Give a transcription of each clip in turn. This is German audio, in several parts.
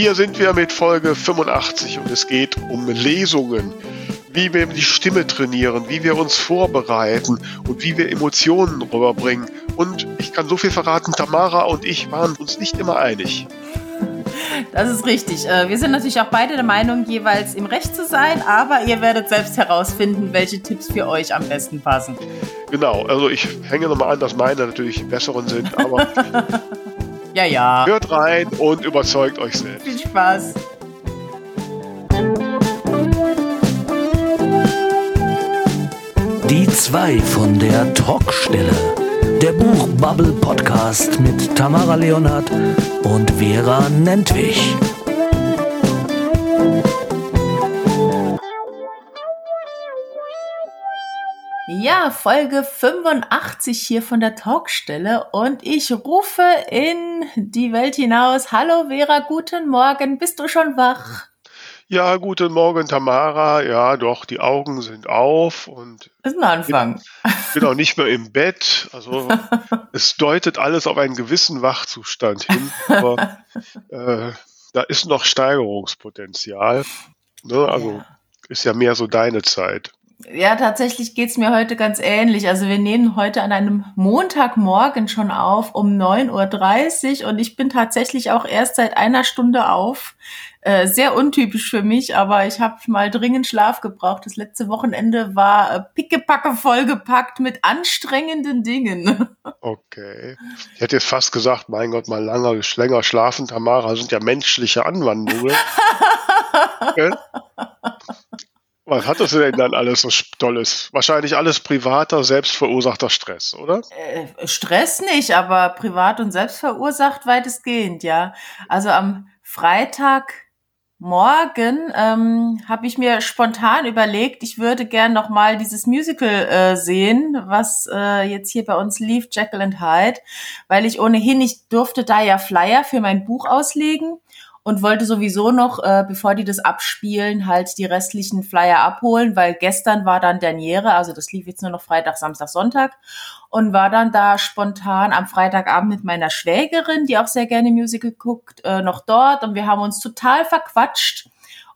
Hier sind wir mit Folge 85 und es geht um Lesungen, wie wir die Stimme trainieren, wie wir uns vorbereiten und wie wir Emotionen rüberbringen. Und ich kann so viel verraten, Tamara und ich waren uns nicht immer einig. Das ist richtig. Äh, wir sind natürlich auch beide der Meinung, jeweils im Recht zu sein, aber ihr werdet selbst herausfinden, welche Tipps für euch am besten passen. Genau, also ich hänge nochmal an, dass meine natürlich die besseren sind, aber ja, ja. Hört rein und überzeugt euch selbst. Viel Spaß. Die zwei von der Talkstelle. Der Buchbubble Podcast mit Tamara Leonhardt und Vera Nentwich. Ja, Folge 85 hier von der Talkstelle und ich rufe in die Welt hinaus. Hallo Vera, guten Morgen. Bist du schon wach? Ja, guten Morgen Tamara. Ja, doch, die Augen sind auf und das ist ein Anfang. Bin, bin auch nicht mehr im Bett. Also es deutet alles auf einen gewissen Wachzustand hin, aber äh, da ist noch Steigerungspotenzial. Ne? Also ja. ist ja mehr so deine Zeit. Ja, tatsächlich geht's mir heute ganz ähnlich. Also wir nehmen heute an einem Montagmorgen schon auf um 9.30 Uhr und ich bin tatsächlich auch erst seit einer Stunde auf. Äh, sehr untypisch für mich, aber ich habe mal dringend Schlaf gebraucht. Das letzte Wochenende war äh, pickepacke vollgepackt mit anstrengenden Dingen. Okay. Ich hätte jetzt fast gesagt, mein Gott, mal langer, länger schlafen, Tamara, sind ja menschliche Anwandlungen. okay. Was hattest du denn dann alles so Tolles? Wahrscheinlich alles privater, selbstverursachter Stress, oder? Äh, Stress nicht, aber privat und selbstverursacht weitestgehend, ja. Also am Freitagmorgen ähm, habe ich mir spontan überlegt, ich würde gern noch mal dieses Musical äh, sehen, was äh, jetzt hier bei uns lief, Jekyll and Hyde, weil ich ohnehin nicht durfte da ja Flyer für mein Buch auslegen und wollte sowieso noch, äh, bevor die das abspielen, halt die restlichen Flyer abholen, weil gestern war dann Derniere, also das lief jetzt nur noch Freitag, Samstag, Sonntag und war dann da spontan am Freitagabend mit meiner Schwägerin, die auch sehr gerne Musical guckt, äh, noch dort. Und wir haben uns total verquatscht.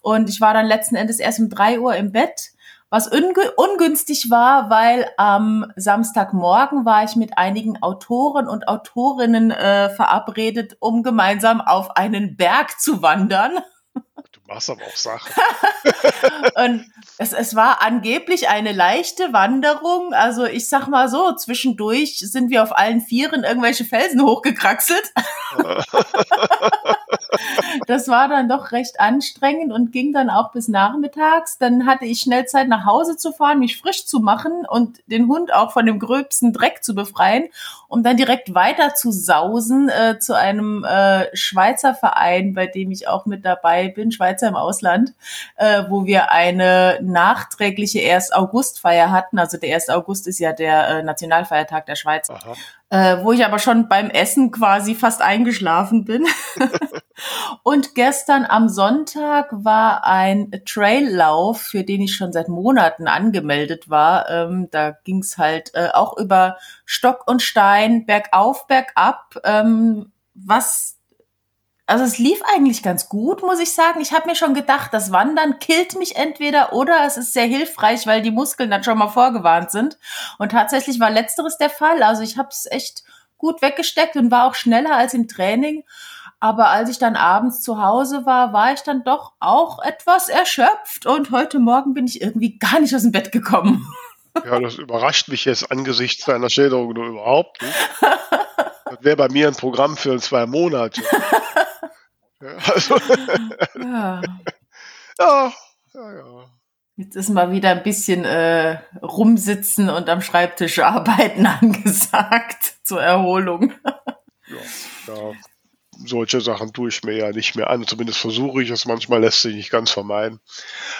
Und ich war dann letzten Endes erst um drei Uhr im Bett was ungünstig war, weil am Samstagmorgen war ich mit einigen Autoren und Autorinnen äh, verabredet, um gemeinsam auf einen Berg zu wandern. Machst aber auch Sachen. und es, es war angeblich eine leichte Wanderung. Also ich sag mal so, zwischendurch sind wir auf allen Vieren irgendwelche Felsen hochgekraxelt. das war dann doch recht anstrengend und ging dann auch bis nachmittags. Dann hatte ich schnell Zeit nach Hause zu fahren, mich frisch zu machen und den Hund auch von dem gröbsten Dreck zu befreien, um dann direkt weiter zu sausen äh, zu einem äh, Schweizer Verein, bei dem ich auch mit dabei bin, Schweizer im Ausland, äh, wo wir eine nachträgliche 1. August-Feier hatten. Also der 1. August ist ja der äh, Nationalfeiertag der Schweiz. Aha äh, wo ich aber schon beim Essen quasi fast eingeschlafen bin. und gestern am Sonntag war ein Traillauf, für den ich schon seit Monaten angemeldet war. Ähm, da ging's halt äh, auch über Stock und Stein, bergauf, bergab, ähm, was also es lief eigentlich ganz gut, muss ich sagen. Ich habe mir schon gedacht, das Wandern killt mich entweder oder es ist sehr hilfreich, weil die Muskeln dann schon mal vorgewarnt sind. Und tatsächlich war letzteres der Fall. Also ich habe es echt gut weggesteckt und war auch schneller als im Training. Aber als ich dann abends zu Hause war, war ich dann doch auch etwas erschöpft und heute Morgen bin ich irgendwie gar nicht aus dem Bett gekommen. Ja, das überrascht mich jetzt angesichts deiner Schilderung nur überhaupt nicht. Das wäre bei mir ein Programm für zwei Monate. Also, ja. ja, ja, ja. Jetzt ist mal wieder ein bisschen äh, rumsitzen und am Schreibtisch arbeiten angesagt zur Erholung. ja, ja, solche Sachen tue ich mir ja nicht mehr an. Zumindest versuche ich es. Manchmal lässt sich nicht ganz vermeiden.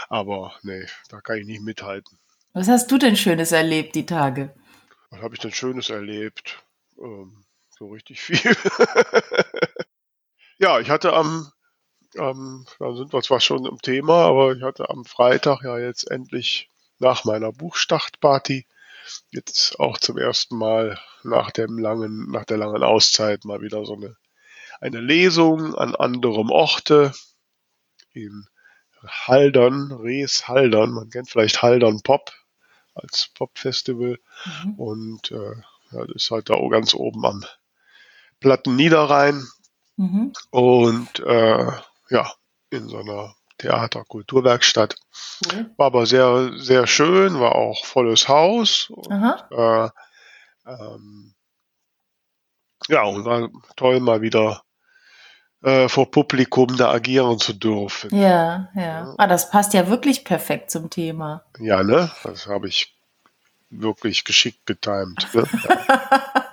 Aber nee, da kann ich nicht mithalten. Was hast du denn Schönes erlebt die Tage? Was habe ich denn Schönes erlebt? Ähm, so richtig viel. Ja, ich hatte am, ähm, da sind wir zwar schon im Thema, aber ich hatte am Freitag ja jetzt endlich nach meiner Buchstartparty jetzt auch zum ersten Mal nach dem langen, nach der langen Auszeit mal wieder so eine eine Lesung an anderem Orte in Haldern, Rees Haldern. Man kennt vielleicht Haldern Pop als Pop-Festival. Mhm. Und äh, ja, das ist halt da ganz oben am Platten Niederrhein. Mhm. Und äh, ja, in so einer Theater-Kulturwerkstatt. Cool. War aber sehr, sehr schön, war auch volles Haus. Und, äh, ähm, ja, und war toll, mal wieder äh, vor Publikum da agieren zu dürfen. Ja, ja. ja. Ah, das passt ja wirklich perfekt zum Thema. Ja, ne? Das habe ich wirklich geschickt getimt. Ne?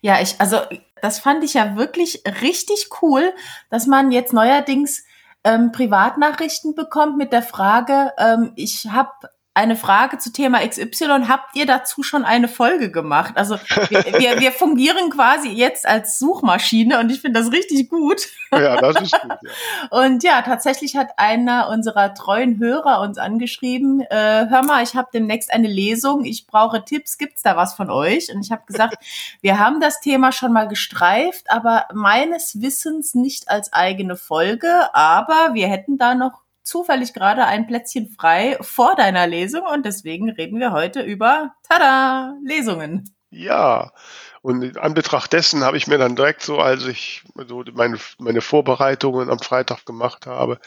ja, ich, also das fand ich ja wirklich richtig cool, dass man jetzt neuerdings ähm, Privatnachrichten bekommt mit der Frage, ähm, ich habe eine Frage zu Thema XY. Habt ihr dazu schon eine Folge gemacht? Also wir, wir, wir fungieren quasi jetzt als Suchmaschine und ich finde das richtig gut. Ja, das ist gut. Ja. Und ja, tatsächlich hat einer unserer treuen Hörer uns angeschrieben, äh, hör mal, ich habe demnächst eine Lesung, ich brauche Tipps, gibt's da was von euch? Und ich habe gesagt, wir haben das Thema schon mal gestreift, aber meines Wissens nicht als eigene Folge, aber wir hätten da noch zufällig gerade ein Plätzchen frei vor deiner Lesung und deswegen reden wir heute über, tada, Lesungen. Ja, und in Anbetracht dessen habe ich mir dann direkt so, als ich so meine, meine Vorbereitungen am Freitag gemacht habe,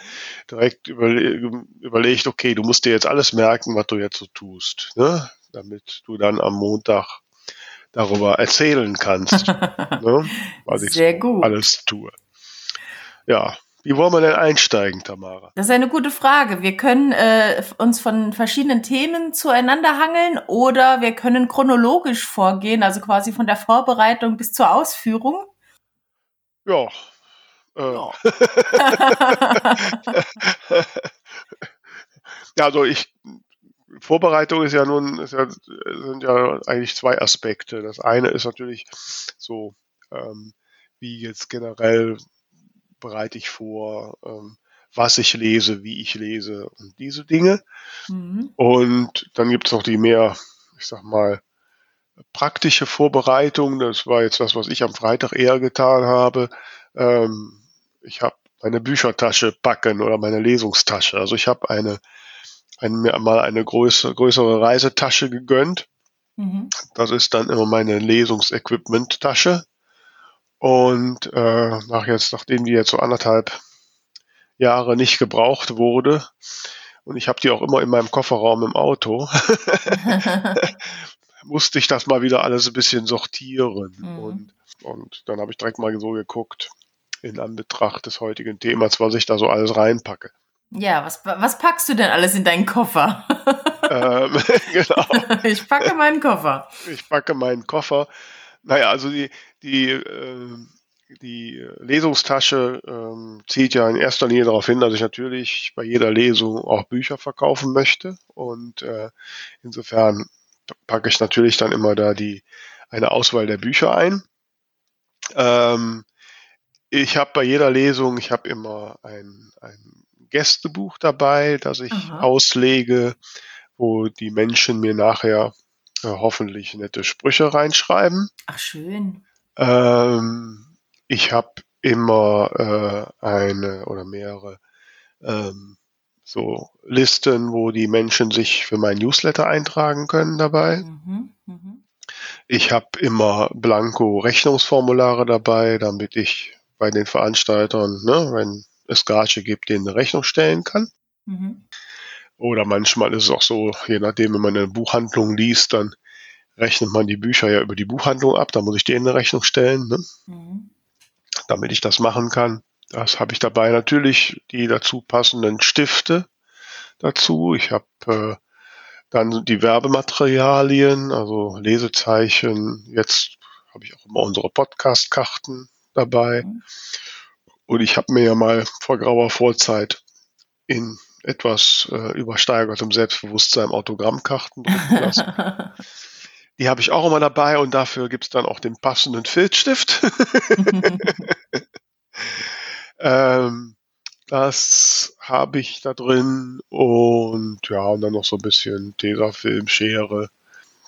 direkt überle überlegt, okay, du musst dir jetzt alles merken, was du jetzt so tust, ne? damit du dann am Montag darüber erzählen kannst, ne? was ich Sehr gut. alles tue. Ja, wie wollen wir denn einsteigen, Tamara? Das ist eine gute Frage. Wir können äh, uns von verschiedenen Themen zueinander hangeln oder wir können chronologisch vorgehen, also quasi von der Vorbereitung bis zur Ausführung. Ja. Äh. ja. ja, also ich Vorbereitung ist ja nun ist ja, sind ja eigentlich zwei Aspekte. Das eine ist natürlich so ähm, wie jetzt generell bereite ich vor, ähm, was ich lese, wie ich lese und diese Dinge. Mhm. Und dann gibt es noch die mehr, ich sag mal, praktische Vorbereitung. Das war jetzt das, was ich am Freitag eher getan habe. Ähm, ich habe meine Büchertasche packen oder meine Lesungstasche. Also ich habe eine, ein, mir mal eine größere, größere Reisetasche gegönnt. Mhm. Das ist dann immer meine Lesungsequipment-Tasche. Und äh, nach jetzt, nachdem die jetzt so anderthalb Jahre nicht gebraucht wurde, und ich habe die auch immer in meinem Kofferraum im Auto, musste ich das mal wieder alles ein bisschen sortieren. Mhm. Und, und dann habe ich direkt mal so geguckt, in Anbetracht des heutigen Themas, was ich da so alles reinpacke. Ja, was, was packst du denn alles in deinen Koffer? ähm, genau. Ich packe meinen Koffer. Ich packe meinen Koffer. Naja, also die, die, äh, die Lesungstasche äh, zielt ja in erster Linie darauf hin, dass ich natürlich bei jeder Lesung auch Bücher verkaufen möchte. Und äh, insofern packe ich natürlich dann immer da die eine Auswahl der Bücher ein. Ähm, ich habe bei jeder Lesung, ich habe immer ein, ein Gästebuch dabei, das ich Aha. auslege, wo die Menschen mir nachher äh, hoffentlich nette Sprüche reinschreiben. Ach schön. Ähm, ich habe immer äh, eine oder mehrere ähm, so Listen, wo die Menschen sich für mein Newsletter eintragen können dabei. Mhm, mh. Ich habe immer blanko Rechnungsformulare dabei, damit ich bei den Veranstaltern, ne, wenn es Gage gibt, denen eine Rechnung stellen kann. Mhm. Oder manchmal ist es auch so, je nachdem, wenn man eine Buchhandlung liest, dann rechnet man die Bücher ja über die Buchhandlung ab. Da muss ich denen eine Rechnung stellen, ne? mhm. damit ich das machen kann. Das habe ich dabei natürlich die dazu passenden Stifte dazu. Ich habe äh, dann die Werbematerialien, also Lesezeichen. Jetzt habe ich auch immer unsere Podcast-Karten dabei. Mhm. Und ich habe mir ja mal vor grauer Vorzeit in etwas äh, übersteigertem Selbstbewusstsein Autogrammkarten drucken lassen. Die habe ich auch immer dabei und dafür gibt es dann auch den passenden Filzstift. ähm, das habe ich da drin und ja, und dann noch so ein bisschen Tesafilm, Schere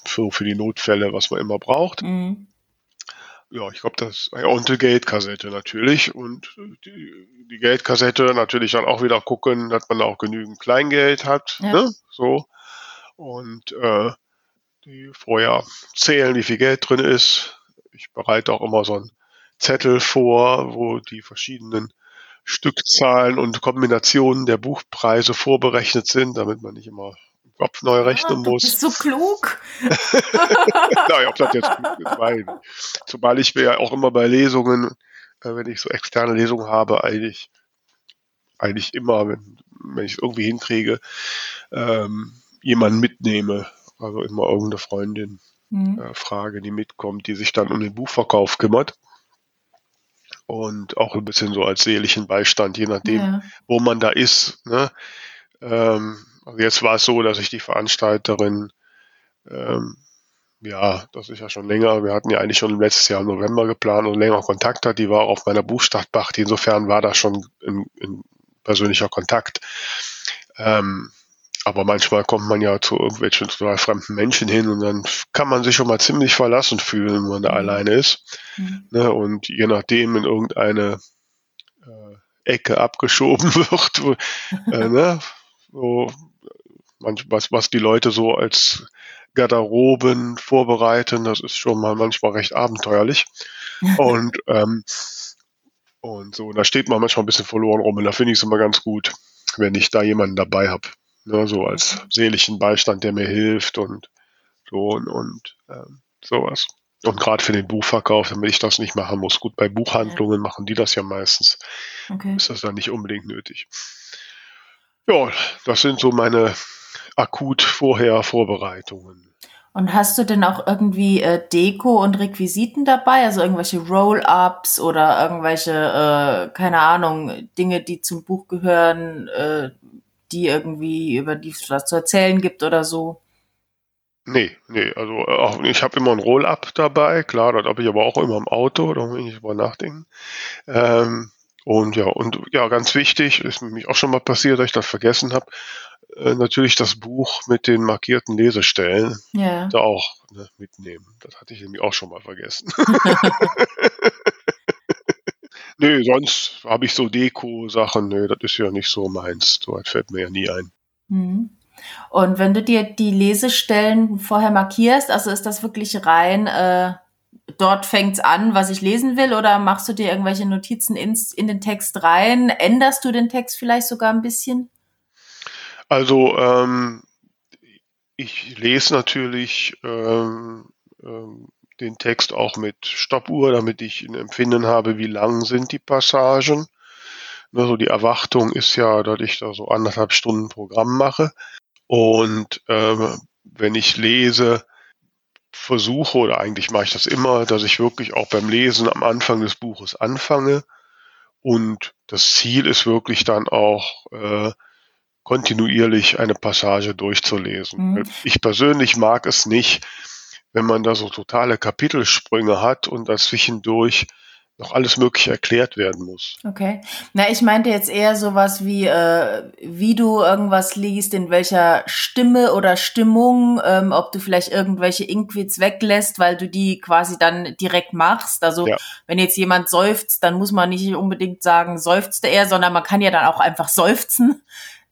für, für die Notfälle, was man immer braucht. Mhm. Ja, ich glaube, das ja, und die Geldkassette natürlich und die, die, Geldkassette natürlich dann auch wieder gucken, dass man auch genügend Kleingeld hat, ja. ne? so und äh, die vorher zählen, wie viel Geld drin ist. Ich bereite auch immer so einen Zettel vor, wo die verschiedenen Stückzahlen und Kombinationen der Buchpreise vorberechnet sind, damit man nicht immer Kopf neu rechnen muss. Du bist so klug. naja, ob das jetzt klug ist, weil, zumal ich mir ja auch immer bei Lesungen, äh, wenn ich so externe Lesungen habe, eigentlich, eigentlich immer, wenn, wenn ich es irgendwie hinkriege, ähm, jemanden mitnehme. Also immer irgendeine Freundin mhm. äh, frage, die mitkommt, die sich dann um den Buchverkauf kümmert. Und auch ein bisschen so als seelischen Beistand, je nachdem, ja. wo man da ist. Ne? Ähm, also jetzt war es so, dass ich die Veranstalterin, ähm, ja, das ist ja schon länger, wir hatten ja eigentlich schon letztes Jahr im November geplant und länger Kontakt hat, die war auf meiner Buchstadtbacht, insofern war das schon ein, ein persönlicher Kontakt. Ähm, aber manchmal kommt man ja zu irgendwelchen total fremden Menschen hin und dann kann man sich schon mal ziemlich verlassen fühlen, wenn man da mhm. alleine ist. Mhm. Ne, und je nachdem in irgendeine äh, Ecke abgeschoben wird, wo, äh, ne, so, was, was die Leute so als Garderoben vorbereiten, das ist schon mal manchmal recht abenteuerlich. und, ähm, und so, da steht man manchmal ein bisschen verloren rum und da finde ich es immer ganz gut, wenn ich da jemanden dabei habe. Ne, so als seelischen Beistand, der mir hilft und so und, und ähm, sowas. Und gerade für den Buchverkauf, damit ich das nicht machen muss. Gut, bei Buchhandlungen machen die das ja meistens. Okay. Ist das dann nicht unbedingt nötig. Ja, das sind so meine akut vorher Vorbereitungen. Und hast du denn auch irgendwie äh, Deko und Requisiten dabei? Also irgendwelche Roll-ups oder irgendwelche, äh, keine Ahnung, Dinge, die zum Buch gehören, äh, die irgendwie, über die es was zu erzählen gibt oder so? Nee, nee, also auch, ich habe immer ein Roll-Up dabei, klar, das habe ich aber auch immer im Auto, da muss ich nicht drüber nachdenken. Ähm, und ja, und ja, ganz wichtig, ist nämlich auch schon mal passiert, dass ich das vergessen habe, äh, natürlich das Buch mit den markierten Lesestellen ja. da auch ne, mitnehmen. Das hatte ich nämlich auch schon mal vergessen. Nö, sonst habe ich so Deko-Sachen, nö, das ist ja nicht so meins. So das fällt mir ja nie ein. Mhm. Und wenn du dir die Lesestellen vorher markierst, also ist das wirklich rein, äh, dort fängt's an, was ich lesen will, oder machst du dir irgendwelche Notizen ins, in den Text rein? Änderst du den Text vielleicht sogar ein bisschen? Also ähm, ich lese natürlich ähm, ähm, den Text auch mit Stoppuhr, damit ich ein Empfinden habe, wie lang sind die Passagen. Also die Erwartung ist ja, dass ich da so anderthalb Stunden Programm mache. Und ähm, wenn ich lese, versuche, oder eigentlich mache ich das immer, dass ich wirklich auch beim Lesen am Anfang des Buches anfange. Und das Ziel ist wirklich dann auch äh, kontinuierlich eine Passage durchzulesen. Mhm. Ich persönlich mag es nicht, wenn man da so totale Kapitelsprünge hat und dazwischendurch noch alles Mögliche erklärt werden muss. Okay. Na, ich meinte jetzt eher sowas wie, äh, wie du irgendwas liest, in welcher Stimme oder Stimmung, ähm, ob du vielleicht irgendwelche Inkwits weglässt, weil du die quasi dann direkt machst. Also ja. wenn jetzt jemand seufzt, dann muss man nicht unbedingt sagen, seufzte er, sondern man kann ja dann auch einfach seufzen.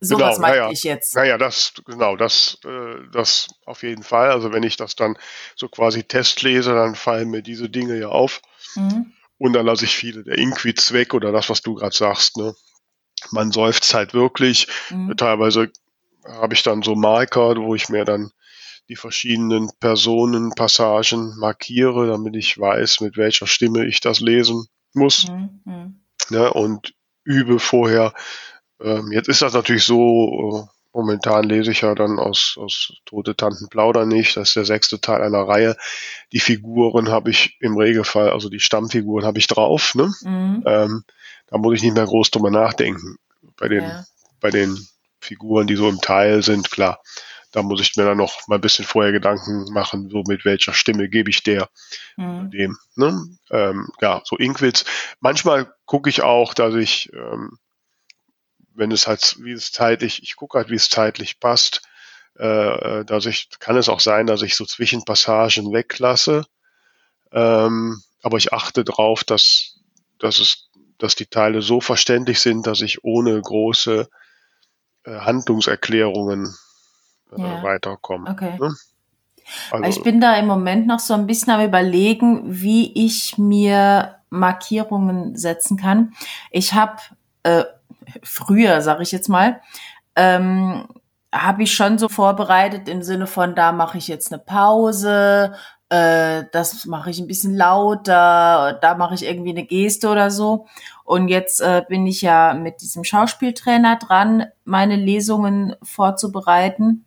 Sowas genau, meinte ja, ich jetzt. Naja, das, genau, das, äh, das auf jeden Fall. Also wenn ich das dann so quasi testlese, dann fallen mir diese Dinge ja auf. Mhm. Und dann lasse ich viele der Inquits weg oder das, was du gerade sagst, ne? Man seufzt halt wirklich. Mhm. Teilweise habe ich dann so Marker, wo ich mir dann die verschiedenen Personen, Passagen markiere, damit ich weiß, mit welcher Stimme ich das lesen muss. Mhm. mhm. Ne? Und übe vorher, ähm, jetzt ist das natürlich so, äh, momentan lese ich ja dann aus, aus Tote Tanten plaudern nicht, das ist der sechste Teil einer Reihe. Die Figuren habe ich im Regelfall, also die Stammfiguren habe ich drauf, ne? Mhm. Ähm, da muss ich nicht mehr groß drüber nachdenken. Bei den, ja. bei den Figuren, die so im Teil sind, klar. Da muss ich mir dann noch mal ein bisschen vorher Gedanken machen, so mit welcher Stimme gebe ich der mhm. dem. Ne? Ähm, ja, so Inkwits. Manchmal gucke ich auch, dass ich ähm, wenn es halt, wie es zeitlich, ich gucke halt, wie es zeitlich passt, äh, dass ich, kann es auch sein, dass ich so Zwischenpassagen weglasse. Ähm, aber ich achte darauf, dass, dass es, dass die Teile so verständlich sind, dass ich ohne große äh, Handlungserklärungen äh, ja. weiterkomme. Okay. Ne? Also, ich bin da im Moment noch so ein bisschen am überlegen, wie ich mir Markierungen setzen kann. Ich habe äh, früher, sage ich jetzt mal, ähm, habe ich schon so vorbereitet im Sinne von, da mache ich jetzt eine Pause, äh, das mache ich ein bisschen lauter, da mache ich irgendwie eine Geste oder so. Und jetzt äh, bin ich ja mit diesem Schauspieltrainer dran, meine Lesungen vorzubereiten.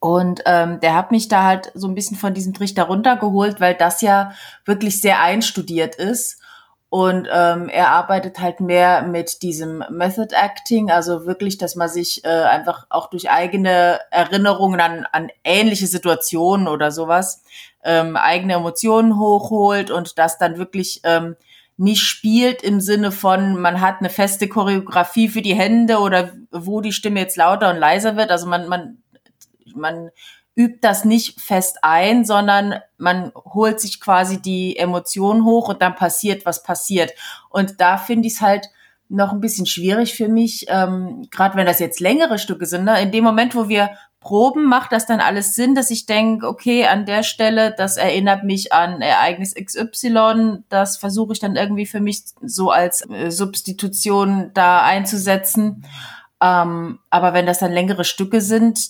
Und ähm, der hat mich da halt so ein bisschen von diesem Trichter runtergeholt, weil das ja wirklich sehr einstudiert ist. Und ähm, er arbeitet halt mehr mit diesem Method Acting, also wirklich, dass man sich äh, einfach auch durch eigene Erinnerungen an, an ähnliche Situationen oder sowas ähm, eigene Emotionen hochholt und das dann wirklich ähm, nicht spielt im Sinne von, man hat eine feste Choreografie für die Hände oder wo die Stimme jetzt lauter und leiser wird. Also man, man man übt das nicht fest ein, sondern man holt sich quasi die Emotionen hoch und dann passiert, was passiert. Und da finde ich es halt noch ein bisschen schwierig für mich, ähm, gerade wenn das jetzt längere Stücke sind. Ne? In dem Moment, wo wir proben, macht das dann alles Sinn, dass ich denke, okay, an der Stelle, das erinnert mich an Ereignis XY, das versuche ich dann irgendwie für mich so als äh, Substitution da einzusetzen. Ähm, aber wenn das dann längere Stücke sind,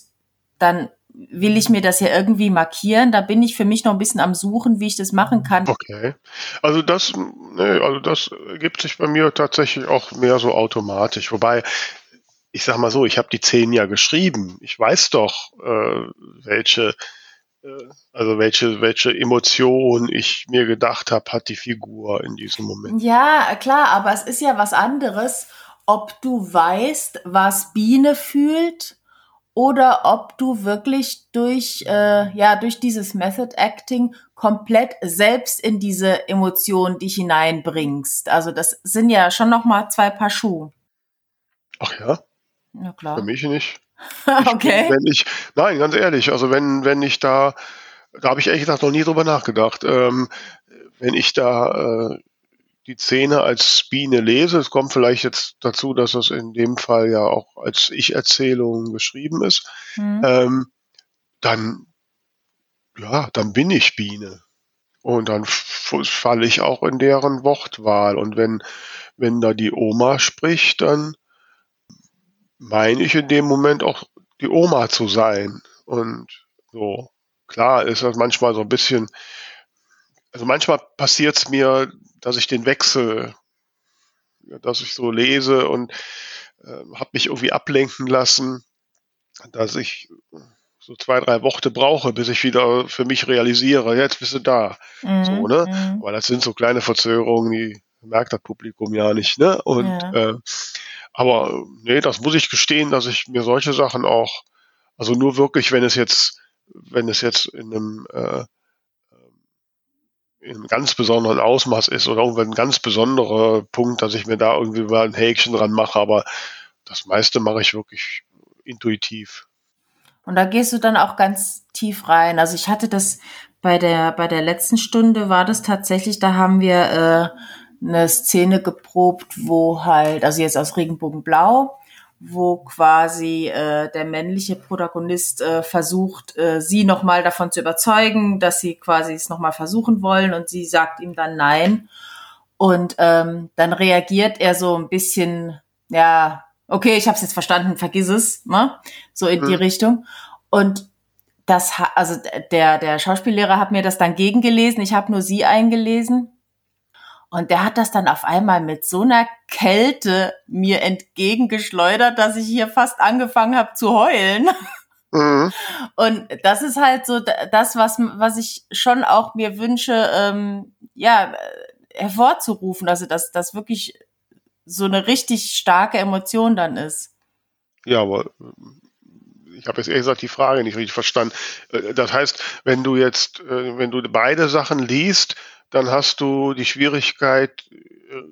dann will ich mir das ja irgendwie markieren. Da bin ich für mich noch ein bisschen am Suchen, wie ich das machen kann. Okay. Also das, nee, also das gibt sich bei mir tatsächlich auch mehr so automatisch. Wobei, ich sag mal so, ich habe die zehn ja geschrieben. Ich weiß doch, äh, welche, äh, also welche, welche Emotion ich mir gedacht habe, hat die Figur in diesem Moment. Ja, klar, aber es ist ja was anderes, ob du weißt, was Biene fühlt oder ob du wirklich durch, äh, ja, durch dieses Method Acting komplett selbst in diese Emotion dich hineinbringst. Also das sind ja schon noch mal zwei Paar Schuhe. Ach ja? Ja, klar. Für mich nicht. Ich, okay. Wenn ich, nein, ganz ehrlich, also wenn, wenn ich da, da habe ich ehrlich gesagt noch nie drüber nachgedacht, ähm, wenn ich da äh, die Szene als Biene lese, es kommt vielleicht jetzt dazu, dass es in dem Fall ja auch als Ich-Erzählung geschrieben ist, mhm. ähm, dann, ja, dann bin ich Biene. Und dann falle ich auch in deren Wortwahl. Und wenn, wenn da die Oma spricht, dann meine ich in dem Moment auch die Oma zu sein. Und so, klar ist das manchmal so ein bisschen, also manchmal passiert es mir, dass ich den Wechsel, dass ich so lese und äh, habe mich irgendwie ablenken lassen, dass ich so zwei, drei Worte brauche, bis ich wieder für mich realisiere, jetzt bist du da. Mhm, so, ne? Mhm. Aber das sind so kleine Verzögerungen, die merkt das Publikum ja nicht, ne? Und ja. äh, aber nee, das muss ich gestehen, dass ich mir solche Sachen auch, also nur wirklich, wenn es jetzt, wenn es jetzt in einem äh, in ganz besonderen Ausmaß ist oder irgendwann ein ganz besonderer Punkt, dass ich mir da irgendwie mal ein Häkchen dran mache, aber das meiste mache ich wirklich intuitiv. Und da gehst du dann auch ganz tief rein. Also ich hatte das bei der, bei der letzten Stunde war das tatsächlich, da haben wir äh, eine Szene geprobt, wo halt, also jetzt aus Regenbogenblau, wo quasi äh, der männliche Protagonist äh, versucht, äh, sie nochmal davon zu überzeugen, dass sie quasi es nochmal versuchen wollen und sie sagt ihm dann nein. Und ähm, dann reagiert er so ein bisschen, ja, okay, ich habe es jetzt verstanden, vergiss es, ne? so in mhm. die Richtung. Und das, also der der Schauspiellehrer hat mir das dann gegengelesen. Ich habe nur sie eingelesen und der hat das dann auf einmal mit so einer Kälte mir entgegengeschleudert, dass ich hier fast angefangen habe zu heulen. Mhm. Und das ist halt so das, was, was ich schon auch mir wünsche, ähm, ja, hervorzurufen. Also, dass das wirklich so eine richtig starke Emotion dann ist. Ja, aber ich habe jetzt ehrlich gesagt die Frage nicht richtig verstanden. Äh, das heißt, wenn du jetzt, äh, wenn du beide Sachen liest, dann hast du die Schwierigkeit, äh,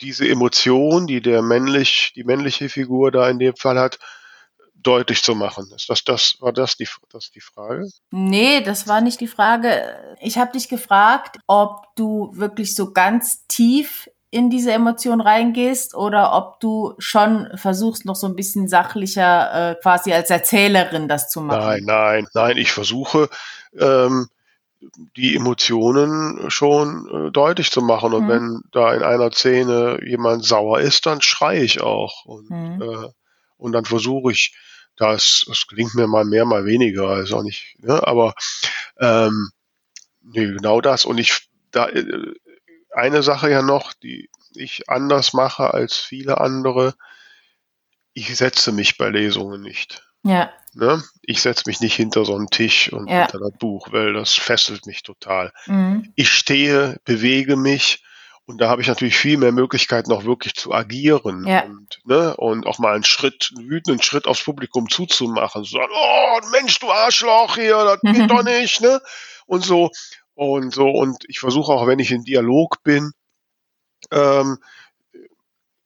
diese Emotion, die der männlich, die männliche Figur da in dem Fall hat, deutlich zu machen. Ist das, das, war das die, das die Frage? Nee, das war nicht die Frage. Ich habe dich gefragt, ob du wirklich so ganz tief in diese Emotion reingehst oder ob du schon versuchst, noch so ein bisschen sachlicher äh, quasi als Erzählerin das zu machen. Nein, nein, nein, ich versuche ähm, die Emotionen schon äh, deutlich zu machen. Und mhm. wenn da in einer Szene jemand sauer ist, dann schreie ich auch. Und, mhm. äh, und dann versuche ich das, das klingt mir mal mehr, mal weniger, ist auch nicht, ne? aber ähm, nee, genau das. Und ich, da, äh, eine Sache ja noch, die ich anders mache als viele andere, ich setze mich bei Lesungen nicht. Ja. Ne? Ich setze mich nicht hinter so einen Tisch und ja. hinter das Buch, weil das fesselt mich total. Mhm. Ich stehe, bewege mich und da habe ich natürlich viel mehr Möglichkeiten, auch wirklich zu agieren ja. und, ne, und auch mal einen Schritt, einen wütenden Schritt aufs Publikum zuzumachen. So oh Mensch, du Arschloch hier, das geht doch nicht, ne? Und so. Und so, und ich versuche auch, wenn ich in Dialog bin, ähm,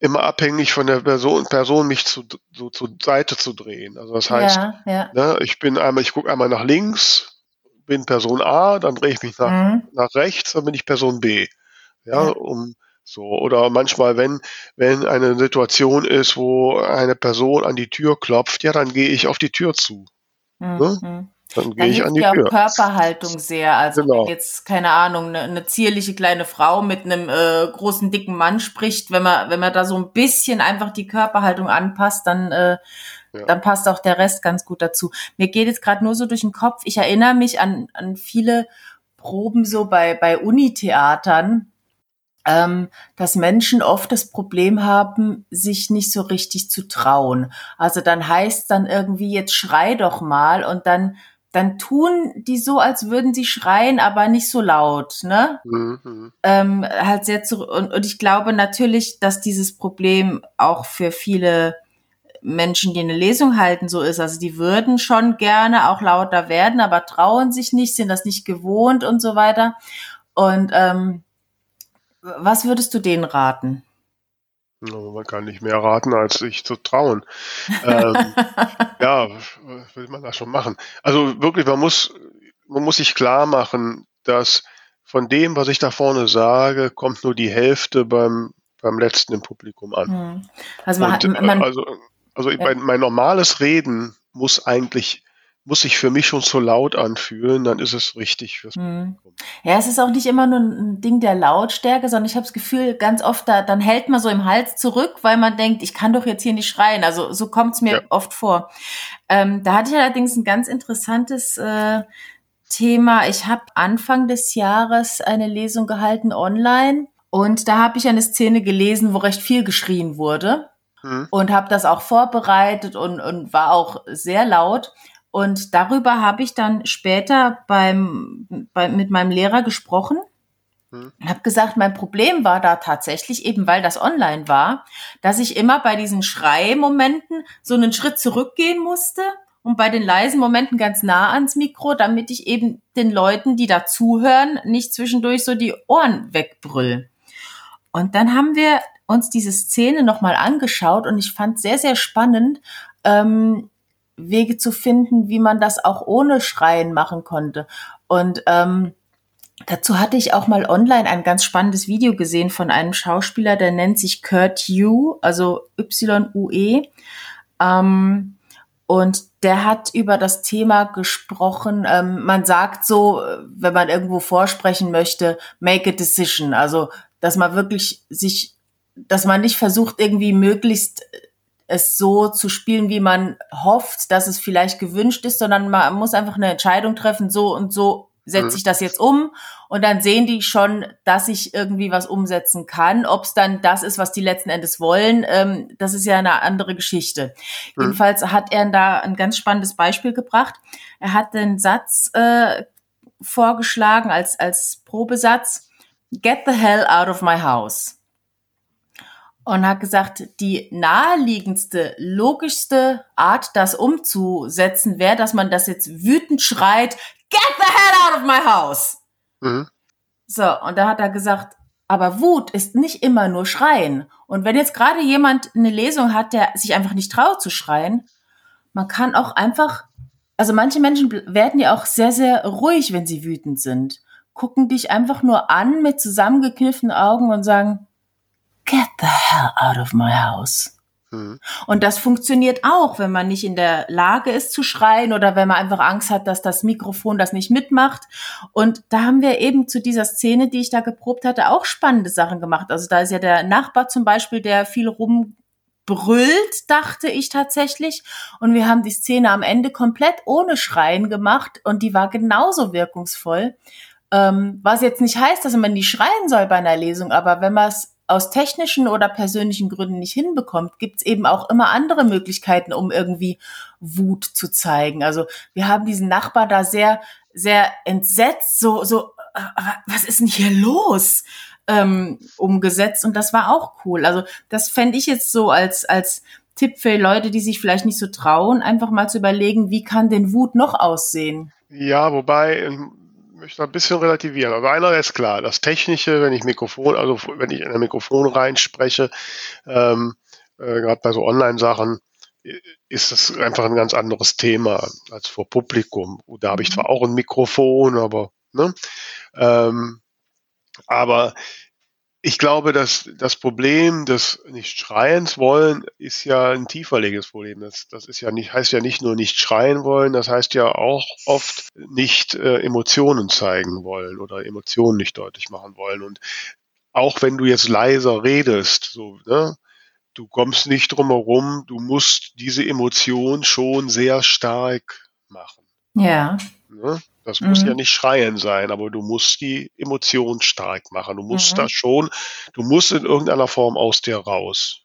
immer abhängig von der Person, Person mich zu, so zur Seite zu drehen. Also das heißt, ja, ja. Ne, ich bin einmal, ich gucke einmal nach links, bin Person A, dann drehe ich mich nach, mhm. nach rechts, dann bin ich Person B. Ja, ja, um so oder manchmal, wenn wenn eine Situation ist, wo eine Person an die Tür klopft, ja, dann gehe ich auf die Tür zu. Mhm. Ne? Dann gehe ich an die ja Tür. Körperhaltung sehr. Also genau. jetzt keine Ahnung, eine, eine, zierliche kleine Frau mit einem äh, großen dicken Mann spricht, wenn man wenn man da so ein bisschen einfach die Körperhaltung anpasst, dann äh, ja. dann passt auch der Rest ganz gut dazu. Mir geht jetzt gerade nur so durch den Kopf. Ich erinnere mich an an viele Proben so bei bei Unitheatern ähm, dass Menschen oft das Problem haben, sich nicht so richtig zu trauen. Also dann heißt dann irgendwie, jetzt schrei doch mal und dann dann tun die so, als würden sie schreien, aber nicht so laut, ne? Mhm. Ähm, halt sehr zu, und, und ich glaube natürlich, dass dieses Problem auch für viele Menschen, die eine Lesung halten, so ist. Also die würden schon gerne auch lauter werden, aber trauen sich nicht, sind das nicht gewohnt und so weiter. Und ähm, was würdest du denen raten? Man kann nicht mehr raten, als sich zu trauen. ähm, ja, was will man da schon machen? Also wirklich, man muss, man muss sich klar machen, dass von dem, was ich da vorne sage, kommt nur die Hälfte beim, beim letzten im Publikum an. Hm. Also, man, Und, man, also, also ja. mein, mein normales Reden muss eigentlich muss sich für mich schon so laut anfühlen, dann ist es richtig fürs hm. Ja, es ist auch nicht immer nur ein Ding der Lautstärke, sondern ich habe das Gefühl, ganz oft, da, dann hält man so im Hals zurück, weil man denkt, ich kann doch jetzt hier nicht schreien. Also so kommt es mir ja. oft vor. Ähm, da hatte ich allerdings ein ganz interessantes äh, Thema. Ich habe Anfang des Jahres eine Lesung gehalten online und da habe ich eine Szene gelesen, wo recht viel geschrien wurde. Hm. Und habe das auch vorbereitet und, und war auch sehr laut. Und darüber habe ich dann später beim, bei, mit meinem Lehrer gesprochen hm. und habe gesagt, mein Problem war da tatsächlich, eben weil das online war, dass ich immer bei diesen Schreimomenten so einen Schritt zurückgehen musste und bei den leisen Momenten ganz nah ans Mikro, damit ich eben den Leuten, die da zuhören, nicht zwischendurch so die Ohren wegbrüll. Und dann haben wir uns diese Szene nochmal angeschaut und ich fand sehr, sehr spannend, ähm, Wege zu finden, wie man das auch ohne Schreien machen konnte. Und ähm, dazu hatte ich auch mal online ein ganz spannendes Video gesehen von einem Schauspieler, der nennt sich Kurt Yu, also Y-U-E. Ähm, und der hat über das Thema gesprochen. Ähm, man sagt so, wenn man irgendwo vorsprechen möchte, make a decision. Also, dass man wirklich sich, dass man nicht versucht, irgendwie möglichst es so zu spielen, wie man hofft, dass es vielleicht gewünscht ist, sondern man muss einfach eine Entscheidung treffen, so und so setze mhm. ich das jetzt um und dann sehen die schon, dass ich irgendwie was umsetzen kann. Ob es dann das ist, was die letzten Endes wollen, ähm, das ist ja eine andere Geschichte. Mhm. Jedenfalls hat er da ein ganz spannendes Beispiel gebracht. Er hat den Satz äh, vorgeschlagen als, als Probesatz, Get the hell out of my house und hat gesagt, die naheliegendste, logischste Art, das umzusetzen, wäre, dass man das jetzt wütend schreit, get the hell out of my house. Mhm. So, und da hat er gesagt, aber Wut ist nicht immer nur Schreien. Und wenn jetzt gerade jemand eine Lesung hat, der sich einfach nicht traut zu schreien, man kann auch einfach, also manche Menschen werden ja auch sehr, sehr ruhig, wenn sie wütend sind. Gucken dich einfach nur an mit zusammengekniffenen Augen und sagen, get the hell out of my house. Mhm. Und das funktioniert auch, wenn man nicht in der Lage ist zu schreien oder wenn man einfach Angst hat, dass das Mikrofon das nicht mitmacht. Und da haben wir eben zu dieser Szene, die ich da geprobt hatte, auch spannende Sachen gemacht. Also da ist ja der Nachbar zum Beispiel, der viel rumbrüllt, dachte ich tatsächlich. Und wir haben die Szene am Ende komplett ohne Schreien gemacht und die war genauso wirkungsvoll. Ähm, was jetzt nicht heißt, dass man nie schreien soll bei einer Lesung, aber wenn man es aus technischen oder persönlichen Gründen nicht hinbekommt, gibt's eben auch immer andere Möglichkeiten, um irgendwie Wut zu zeigen. Also wir haben diesen Nachbar da sehr, sehr entsetzt, so, so, was ist denn hier los? Ähm, umgesetzt und das war auch cool. Also das fände ich jetzt so als, als Tipp für Leute, die sich vielleicht nicht so trauen, einfach mal zu überlegen, wie kann denn Wut noch aussehen? Ja, wobei ähm, möchte ein bisschen relativieren. Aber einer ist klar, das Technische, wenn ich Mikrofon, also wenn ich in ein Mikrofon reinspreche, ähm, äh, gerade bei so Online-Sachen, ist das einfach ein ganz anderes Thema als vor Publikum. Da habe ich zwar mhm. auch ein Mikrofon, aber ne? Ähm, aber ich glaube, dass das Problem des nicht schreiens wollen ist ja ein tieferlegendes Problem. Das, das ist ja nicht, heißt ja nicht nur nicht schreien wollen, das heißt ja auch oft nicht äh, Emotionen zeigen wollen oder Emotionen nicht deutlich machen wollen. Und auch wenn du jetzt leiser redest, so, ne, du kommst nicht drum herum, du musst diese Emotion schon sehr stark machen. Ja. Ne? Das mhm. muss ja mhm. nicht schreien sein, aber du musst die Emotion stark machen. Du musst mhm. da schon, du musst in irgendeiner Form aus dir raus.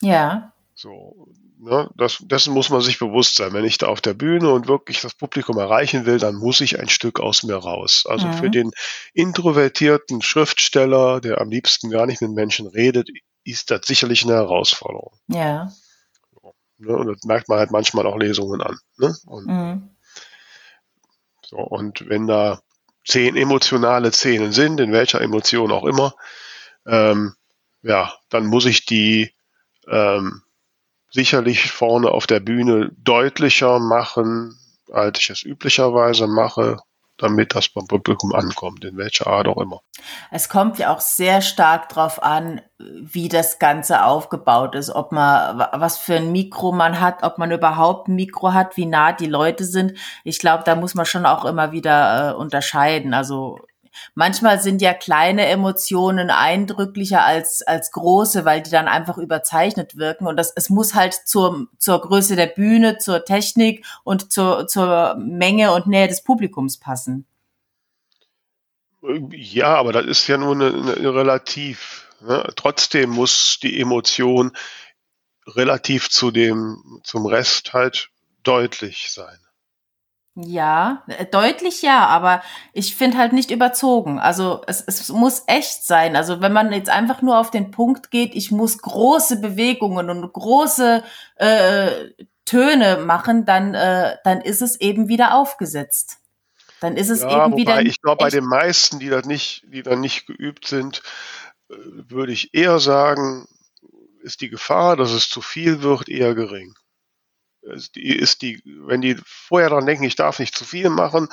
Ja. So, ne, das, dessen muss man sich bewusst sein. Wenn ich da auf der Bühne und wirklich das Publikum erreichen will, dann muss ich ein Stück aus mir raus. Also mhm. für den introvertierten Schriftsteller, der am liebsten gar nicht mit Menschen redet, ist das sicherlich eine Herausforderung. Ja. Ne, und das merkt man halt manchmal auch Lesungen an. Ne? Und mhm. Und wenn da zehn emotionale Szenen sind, in welcher Emotion auch immer, ähm, ja, dann muss ich die ähm, sicherlich vorne auf der Bühne deutlicher machen, als ich es üblicherweise mache damit das beim Publikum ankommt, in welcher Art auch immer. Es kommt ja auch sehr stark darauf an, wie das Ganze aufgebaut ist, ob man, was für ein Mikro man hat, ob man überhaupt ein Mikro hat, wie nah die Leute sind. Ich glaube, da muss man schon auch immer wieder äh, unterscheiden. Also manchmal sind ja kleine Emotionen eindrücklicher als, als große, weil die dann einfach überzeichnet wirken. Und das, es muss halt zur, zur Größe der Bühne, zur Technik und zur, zur Menge und Nähe des Publikums passen. Ja, aber das ist ja nur eine, eine relativ. Ne? Trotzdem muss die Emotion relativ zu dem, zum Rest halt deutlich sein. Ja, äh, deutlich ja, aber ich finde halt nicht überzogen. Also es, es muss echt sein. Also wenn man jetzt einfach nur auf den Punkt geht, ich muss große Bewegungen und große äh, Töne machen, dann, äh, dann ist es eben wieder aufgesetzt. Dann ist es ja, eben wieder. Ich glaube, bei den meisten, die das nicht, die da nicht geübt sind, äh, würde ich eher sagen, ist die Gefahr, dass es zu viel wird, eher gering ist die, ist die, wenn die vorher daran denken, ich darf nicht zu viel machen,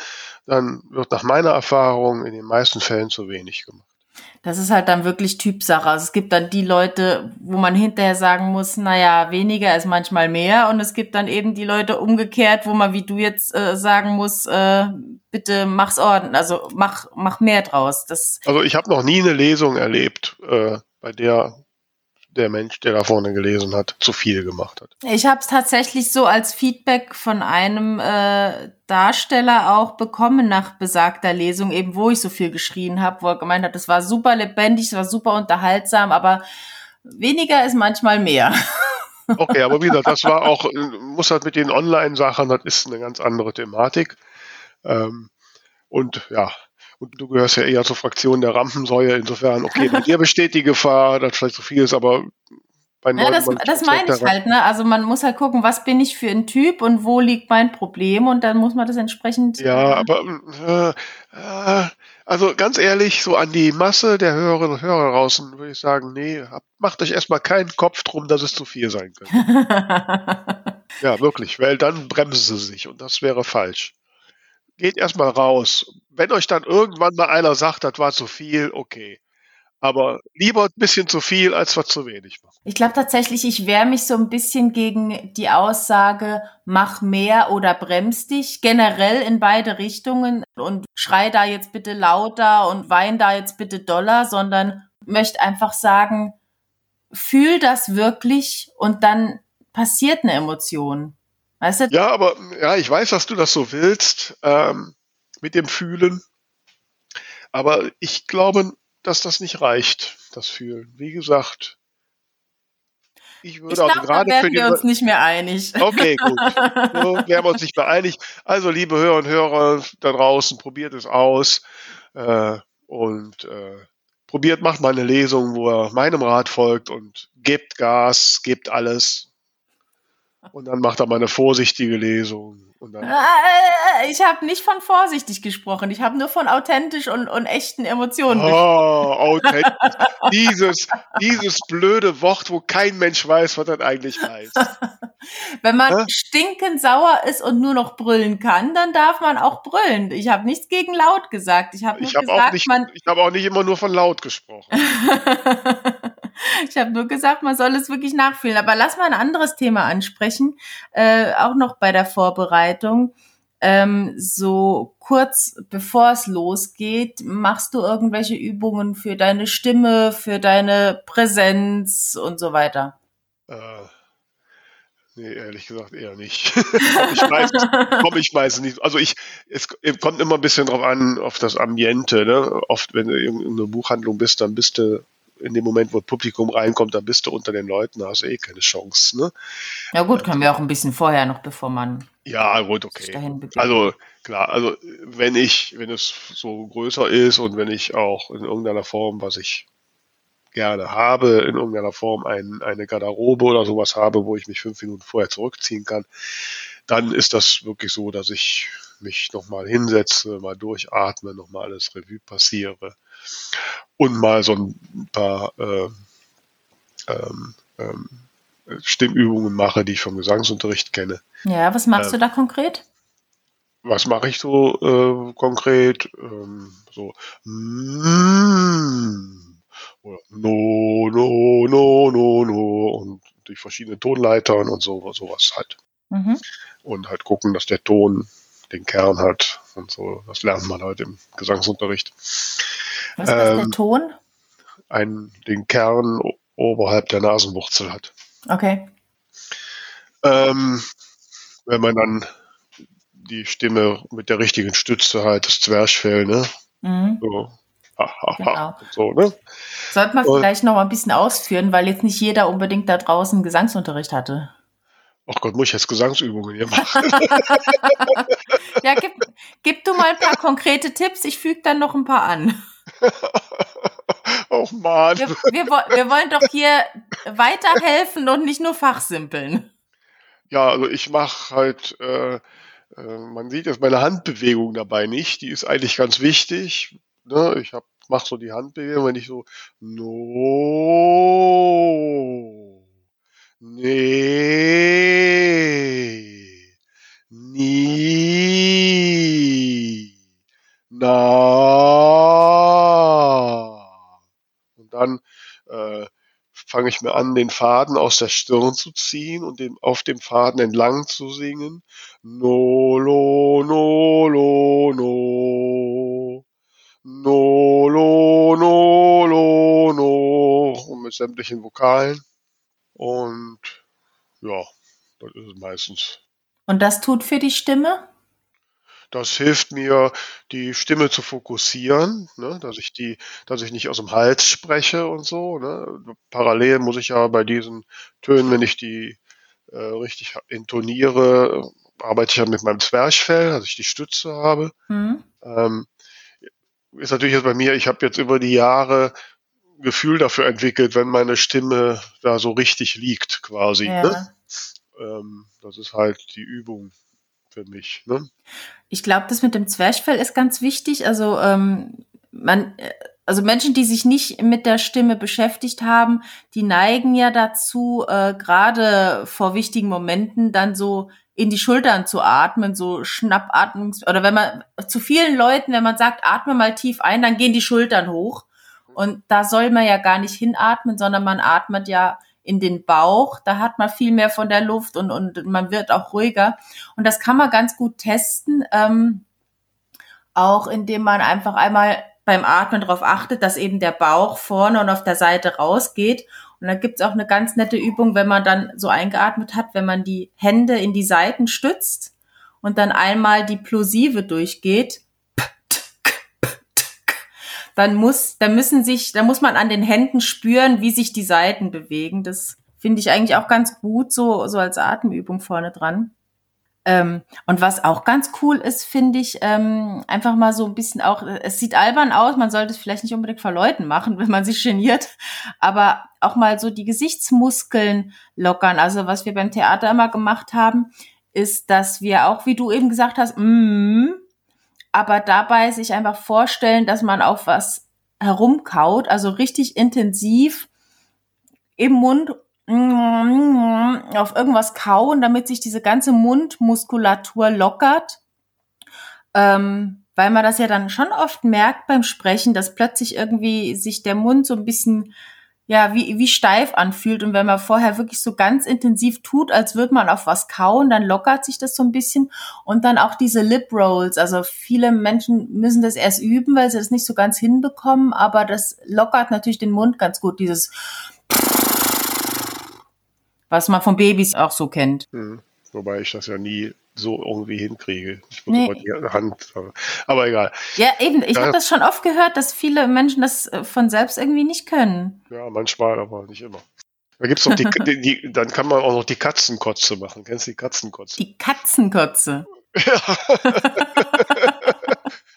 dann wird nach meiner Erfahrung in den meisten Fällen zu wenig gemacht. Das ist halt dann wirklich Typsache. Also es gibt dann die Leute, wo man hinterher sagen muss, naja, weniger ist manchmal mehr. Und es gibt dann eben die Leute umgekehrt, wo man, wie du jetzt äh, sagen muss, äh, bitte mach's ordentlich, also mach, mach mehr draus. Das also ich habe noch nie eine Lesung erlebt, äh, bei der der Mensch, der da vorne gelesen hat, zu viel gemacht hat. Ich habe es tatsächlich so als Feedback von einem äh, Darsteller auch bekommen nach besagter Lesung, eben wo ich so viel geschrien habe, wo er gemeint hat, es war super lebendig, es war super unterhaltsam, aber weniger ist manchmal mehr. Okay, aber wieder, das war auch, muss halt mit den Online-Sachen, das ist eine ganz andere Thematik. Ähm, und ja, und du gehörst ja eher zur Fraktion der Rampensäue. Insofern, okay, bei dir besteht die Gefahr, dass vielleicht zu viel ist, aber bei ja, das, das meine ich halt, ne? Also man muss halt gucken, was bin ich für ein Typ und wo liegt mein Problem und dann muss man das entsprechend. Ja, aber äh, äh, also ganz ehrlich, so an die Masse der Hörerinnen und Hörer draußen würde ich sagen, nee, macht euch erstmal keinen Kopf drum, dass es zu viel sein könnte. Ja, wirklich, weil dann bremsen sie sich und das wäre falsch. Geht erstmal raus. Wenn euch dann irgendwann mal einer sagt, das war zu viel, okay. Aber lieber ein bisschen zu viel, als was zu wenig. Ich glaube tatsächlich, ich wehre mich so ein bisschen gegen die Aussage, mach mehr oder bremst dich, generell in beide Richtungen und schrei da jetzt bitte lauter und wein da jetzt bitte doller, sondern möchte einfach sagen, fühl das wirklich und dann passiert eine Emotion. Weißt du? Ja, aber ja, ich weiß, dass du das so willst ähm, mit dem Fühlen. Aber ich glaube, dass das nicht reicht, das Fühlen. Wie gesagt, ich würde ich glaub, also gerade werden wir uns nicht mehr einig. Okay, gut. So wir uns nicht mehr einig. Also, liebe Hörer und Hörer da draußen, probiert es aus äh, und äh, probiert, macht mal eine Lesung, wo er meinem Rat folgt und gebt Gas, gebt alles. Und dann macht er mal eine vorsichtige Lesung ich habe nicht von vorsichtig gesprochen. Ich habe nur von authentisch und, und echten Emotionen oh, gesprochen. authentisch. dieses, dieses blöde Wort, wo kein Mensch weiß, was das eigentlich heißt. Wenn man ja? stinkend sauer ist und nur noch brüllen kann, dann darf man auch brüllen. Ich habe nichts gegen laut gesagt. Ich habe ich hab gesagt, auch nicht, man. Ich habe auch nicht immer nur von laut gesprochen. ich habe nur gesagt, man soll es wirklich nachfühlen. Aber lass mal ein anderes Thema ansprechen, äh, auch noch bei der Vorbereitung. Vorbereitung, ähm, so kurz bevor es losgeht, machst du irgendwelche Übungen für deine Stimme, für deine Präsenz und so weiter? Äh, nee, ehrlich gesagt eher nicht. ich weiß, komm ich meistens nicht. Also ich, es kommt immer ein bisschen drauf an, auf das Ambiente. Ne? Oft, wenn du in einer Buchhandlung bist, dann bist du in dem Moment, wo Publikum reinkommt, dann bist du unter den Leuten, hast du eh keine Chance. Ne? Ja gut, können wir auch ein bisschen vorher noch, bevor man ja gut, okay. Also klar, also wenn ich, wenn es so größer ist und wenn ich auch in irgendeiner Form, was ich gerne habe, in irgendeiner Form ein, eine Garderobe oder sowas habe, wo ich mich fünf Minuten vorher zurückziehen kann, dann ist das wirklich so, dass ich mich nochmal hinsetze, mal durchatme, nochmal alles Revue passiere und mal so ein paar äh, ähm, ähm, Stimmübungen mache, die ich vom Gesangsunterricht kenne. Ja, was machst ähm, du da konkret? Was mache ich so äh, konkret? Ähm, so mm, oder no, no, no, no, no und durch verschiedene Tonleitern und so sowas halt. Mhm. Und halt gucken, dass der Ton den Kern hat und so. Das lernt man halt im Gesangsunterricht. Was ist ähm, der Ton? Ein, den Kern oberhalb der Nasenwurzel hat. Okay. Ähm, wenn man dann die Stimme mit der richtigen Stütze halt, das Zwerchfell, ne? Mhm. So. Ha, ha, genau. so, ne? Sollte man vielleicht noch mal ein bisschen ausführen, weil jetzt nicht jeder unbedingt da draußen Gesangsunterricht hatte. Ach Gott, muss ich jetzt Gesangsübungen hier machen? ja, gib, gib du mal ein paar konkrete Tipps, ich füge dann noch ein paar an. Oh Mann. Wir, wir, wir, wollen doch hier weiterhelfen und nicht nur fachsimpeln. Ja, also ich mache halt, äh, äh, man sieht jetzt meine Handbewegung dabei nicht, die ist eigentlich ganz wichtig. Ne? Ich mache so die Handbewegung, wenn ich so no, nee, nie, na. Und dann äh, fange ich mir an, den Faden aus der Stirn zu ziehen und den, auf dem Faden entlang zu singen. No, lo, no, lo, no. No, lo, no, lo, no. Und mit sämtlichen Vokalen. Und ja, das ist es meistens. Und das tut für die Stimme? Das hilft mir, die Stimme zu fokussieren, ne, dass ich die, dass ich nicht aus dem Hals spreche und so. Ne. Parallel muss ich ja bei diesen Tönen, wenn ich die äh, richtig intoniere, arbeite ich ja mit meinem Zwerchfell, dass ich die Stütze habe. Mhm. Ähm, ist natürlich jetzt bei mir, ich habe jetzt über die Jahre Gefühl dafür entwickelt, wenn meine Stimme da so richtig liegt, quasi. Ja. Ne? Ähm, das ist halt die Übung für mich. Ne? Ich glaube, das mit dem Zwerchfell ist ganz wichtig. Also ähm, man, äh, also Menschen, die sich nicht mit der Stimme beschäftigt haben, die neigen ja dazu, äh, gerade vor wichtigen Momenten dann so in die Schultern zu atmen, so Schnappatmungs oder wenn man zu vielen Leuten, wenn man sagt, atme mal tief ein, dann gehen die Schultern hoch. Und da soll man ja gar nicht hinatmen, sondern man atmet ja in den Bauch. Da hat man viel mehr von der Luft und, und man wird auch ruhiger. Und das kann man ganz gut testen, ähm, auch indem man einfach einmal beim Atmen darauf achtet, dass eben der Bauch vorne und auf der Seite rausgeht. Und da gibt's auch eine ganz nette Übung, wenn man dann so eingeatmet hat, wenn man die Hände in die Seiten stützt und dann einmal die Plosive durchgeht, dann muss, da müssen sich, da muss man an den Händen spüren, wie sich die Seiten bewegen. Das finde ich eigentlich auch ganz gut, so, so als Atemübung vorne dran. Ähm, und was auch ganz cool ist, finde ich, ähm, einfach mal so ein bisschen auch, es sieht albern aus, man sollte es vielleicht nicht unbedingt vor Leuten machen, wenn man sich geniert, aber auch mal so die Gesichtsmuskeln lockern. Also was wir beim Theater immer gemacht haben, ist, dass wir auch, wie du eben gesagt hast, mm, aber dabei sich einfach vorstellen, dass man auf was herumkaut, also richtig intensiv im Mund auf irgendwas kauen, damit sich diese ganze Mundmuskulatur lockert. Ähm, weil man das ja dann schon oft merkt beim Sprechen, dass plötzlich irgendwie sich der Mund so ein bisschen ja, wie, wie steif anfühlt. Und wenn man vorher wirklich so ganz intensiv tut, als würde man auf was kauen, dann lockert sich das so ein bisschen. Und dann auch diese Lip Rolls. Also viele Menschen müssen das erst üben, weil sie das nicht so ganz hinbekommen. Aber das lockert natürlich den Mund ganz gut. Dieses was man von Babys auch so kennt. Mhm. Wobei ich das ja nie so irgendwie hinkriege. Ich muss nee. die Hand, aber egal. Ja, eben. Ich ja. habe das schon oft gehört, dass viele Menschen das äh, von selbst irgendwie nicht können. Ja, manchmal, aber nicht immer. Da gibt's noch die, die, die, dann kann man auch noch die Katzenkotze machen. Kennst du die Katzenkotze? Die Katzenkotze. Ja.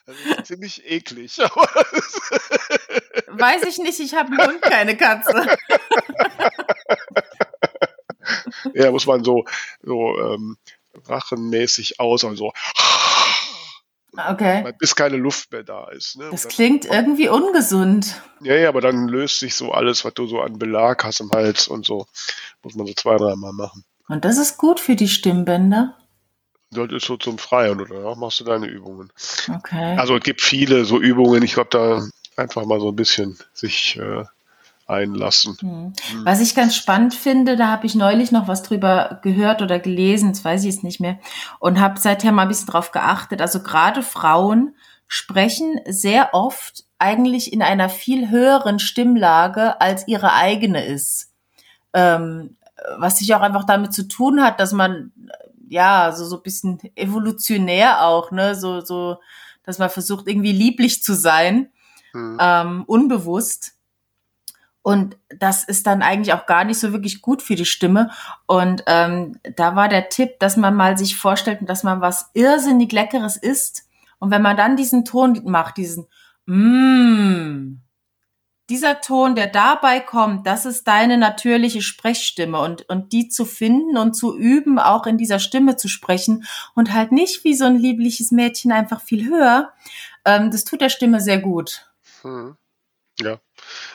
also ziemlich eklig. Weiß ich nicht, ich habe einen Hund, keine Katze. ja, muss man so, so ähm, rachenmäßig aus, also Okay. Bis keine Luft mehr da ist. Ne? Das dann, klingt irgendwie ungesund. Ja, ja, aber dann löst sich so alles, was du so an Belag hast im Hals und so. Muss man so zwei, dreimal machen. Und das ist gut für die Stimmbänder? Das ist so zum Freien oder danach machst du deine Übungen. Okay. Also es gibt viele so Übungen. Ich glaube, da einfach mal so ein bisschen sich äh, einlassen. Hm. Was ich ganz spannend finde, da habe ich neulich noch was drüber gehört oder gelesen, das weiß ich jetzt nicht mehr, und habe seither mal ein bisschen drauf geachtet. Also gerade Frauen sprechen sehr oft eigentlich in einer viel höheren Stimmlage, als ihre eigene ist. Ähm, was sich auch einfach damit zu tun hat, dass man ja so so ein bisschen evolutionär auch, ne, so so, dass man versucht irgendwie lieblich zu sein, hm. ähm, unbewusst und das ist dann eigentlich auch gar nicht so wirklich gut für die Stimme. Und ähm, da war der Tipp, dass man mal sich vorstellt, dass man was irrsinnig Leckeres isst. Und wenn man dann diesen Ton macht, diesen Mmm, dieser Ton, der dabei kommt, das ist deine natürliche Sprechstimme und, und die zu finden und zu üben, auch in dieser Stimme zu sprechen und halt nicht wie so ein liebliches Mädchen einfach viel höher, ähm, das tut der Stimme sehr gut. Hm. Ja.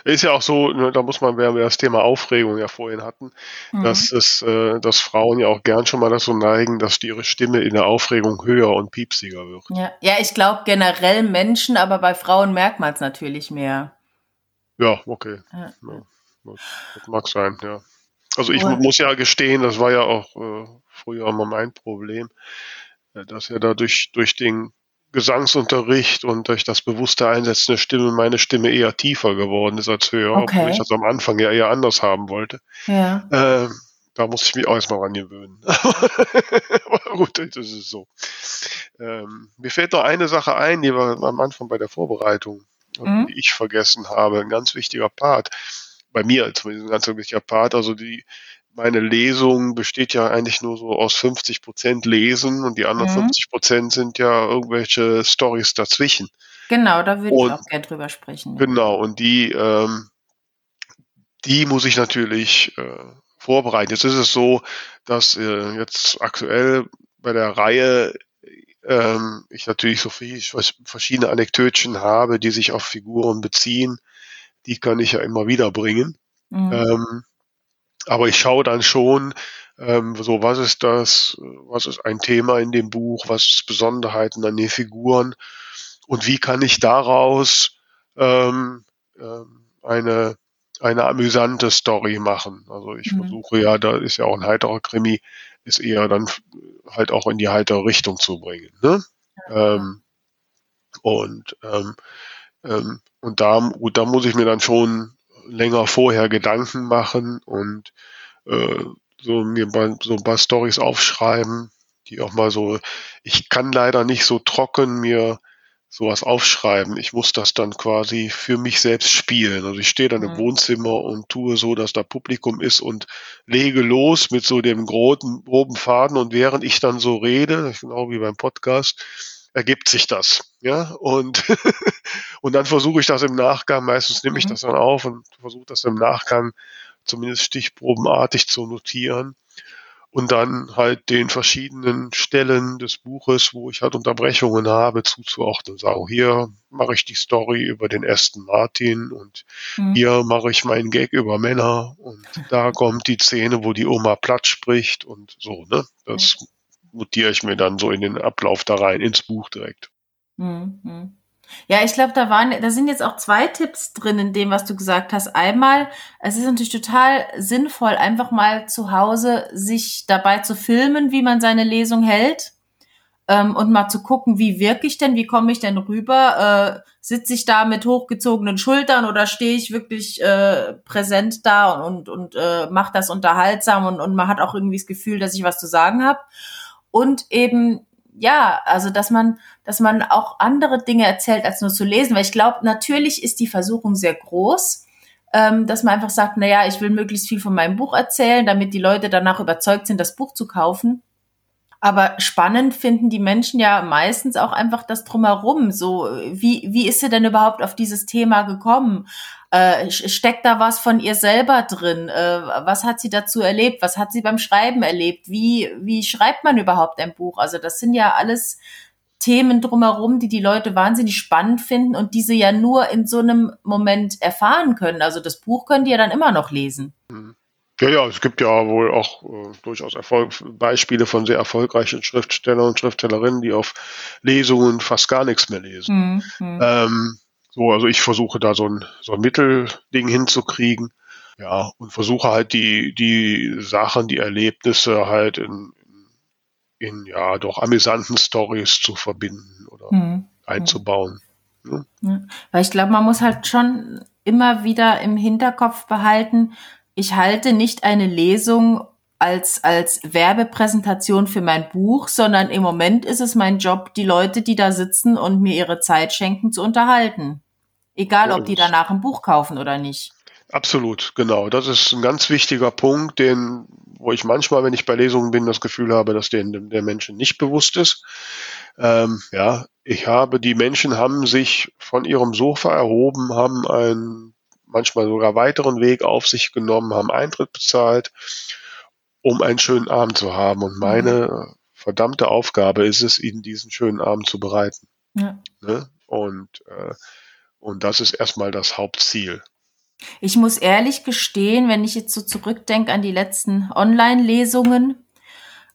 Ist ja auch so, ne, da muss man, wenn wir das Thema Aufregung ja vorhin hatten, mhm. dass es, äh, dass Frauen ja auch gern schon mal dazu neigen, dass ihre Stimme in der Aufregung höher und piepsiger wird. Ja, ja ich glaube generell Menschen, aber bei Frauen merkt man es natürlich mehr. Ja, okay. Ja. Ja, das mag sein, ja. Also ich und. muss ja gestehen, das war ja auch äh, früher immer mein Problem, äh, dass ja dadurch durch den Gesangsunterricht und durch das bewusste Einsetzen der Stimme meine Stimme eher tiefer geworden ist als höher, okay. obwohl ich das am Anfang ja eher anders haben wollte. Ja. Äh, da muss ich mich auch erstmal ran gewöhnen. Aber gut, das ist so. Ähm, mir fällt noch eine Sache ein, die wir am Anfang bei der Vorbereitung, mhm. die ich vergessen habe, ein ganz wichtiger Part. Bei mir zumindest ein ganz wichtiger Part, also die meine Lesung besteht ja eigentlich nur so aus 50 Prozent Lesen und die anderen mhm. 50 Prozent sind ja irgendwelche Stories dazwischen. Genau, da würde ich auch gerne drüber sprechen. Genau, und die, ähm, die muss ich natürlich äh, vorbereiten. Jetzt ist es so, dass äh, jetzt aktuell bei der Reihe äh, ich natürlich so viel verschiedene Anekdötchen habe, die sich auf Figuren beziehen, die kann ich ja immer wieder bringen. Mhm. Ähm, aber ich schaue dann schon, ähm, so was ist das, was ist ein Thema in dem Buch, was ist Besonderheiten an den Figuren und wie kann ich daraus ähm, ähm, eine eine amüsante Story machen. Also ich mhm. versuche ja, da ist ja auch ein heiterer Krimi, ist eher dann halt auch in die heitere Richtung zu bringen. Ne? Ja. Ähm, und ähm, ähm, und da, gut, da muss ich mir dann schon länger vorher Gedanken machen und äh, so mir bei, so ein paar Stories aufschreiben, die auch mal so, ich kann leider nicht so trocken mir sowas aufschreiben. Ich muss das dann quasi für mich selbst spielen. Also ich stehe dann mhm. im Wohnzimmer und tue so, dass da Publikum ist und lege los mit so dem groben, groben Faden und während ich dann so rede, genau wie beim Podcast, ergibt sich das. Ja, und, und dann versuche ich das im Nachgang, meistens nehme ich mhm. das dann auf und versuche das im Nachgang zumindest stichprobenartig zu notieren und dann halt den verschiedenen Stellen des Buches, wo ich halt Unterbrechungen habe, zuzuordnen. Sage, hier mache ich die Story über den ersten Martin und mhm. hier mache ich meinen Gag über Männer und da kommt die Szene, wo die Oma platt spricht und so, ne? Das mhm. Notiere ich mir dann so in den Ablauf da rein, ins Buch direkt. Mhm. Ja, ich glaube, da waren, da sind jetzt auch zwei Tipps drin in dem, was du gesagt hast. Einmal, es ist natürlich total sinnvoll, einfach mal zu Hause sich dabei zu filmen, wie man seine Lesung hält. Ähm, und mal zu gucken, wie wirke ich denn, wie komme ich denn rüber? Äh, Sitze ich da mit hochgezogenen Schultern oder stehe ich wirklich äh, präsent da und, und, und äh, mache das unterhaltsam und, und man hat auch irgendwie das Gefühl, dass ich was zu sagen habe. Und eben ja, also dass man, dass man auch andere Dinge erzählt, als nur zu lesen. Weil ich glaube, natürlich ist die Versuchung sehr groß, ähm, dass man einfach sagt, na ja, ich will möglichst viel von meinem Buch erzählen, damit die Leute danach überzeugt sind, das Buch zu kaufen. Aber spannend finden die Menschen ja meistens auch einfach das drumherum. So, wie, wie ist sie denn überhaupt auf dieses Thema gekommen? Äh, steckt da was von ihr selber drin? Äh, was hat sie dazu erlebt? Was hat sie beim Schreiben erlebt? Wie, wie schreibt man überhaupt ein Buch? Also das sind ja alles Themen drumherum, die die Leute wahnsinnig spannend finden und diese ja nur in so einem Moment erfahren können. Also das Buch können die ja dann immer noch lesen. Mhm. Ja, ja, es gibt ja wohl auch äh, durchaus Erfolg, Beispiele von sehr erfolgreichen Schriftstellern und Schriftstellerinnen, die auf Lesungen fast gar nichts mehr lesen. Mhm. Ähm, so, also ich versuche da so ein, so ein Mittelding hinzukriegen. Ja, und versuche halt die, die Sachen, die Erlebnisse halt in, in ja doch amüsanten Stories zu verbinden oder mhm. einzubauen. Ja. Weil ich glaube, man muss halt schon immer wieder im Hinterkopf behalten, ich halte nicht eine Lesung als, als Werbepräsentation für mein Buch, sondern im Moment ist es mein Job, die Leute, die da sitzen und mir ihre Zeit schenken, zu unterhalten. Egal, ob die danach ein Buch kaufen oder nicht. Absolut, genau. Das ist ein ganz wichtiger Punkt, den, wo ich manchmal, wenn ich bei Lesungen bin, das Gefühl habe, dass den der Menschen nicht bewusst ist. Ähm, ja, ich habe, die Menschen haben sich von ihrem Sofa erhoben, haben ein manchmal sogar weiteren Weg auf sich genommen, haben Eintritt bezahlt, um einen schönen Abend zu haben. Und meine mhm. verdammte Aufgabe ist es, ihnen diesen schönen Abend zu bereiten. Ja. Ne? Und, äh, und das ist erstmal das Hauptziel. Ich muss ehrlich gestehen, wenn ich jetzt so zurückdenke an die letzten Online-Lesungen,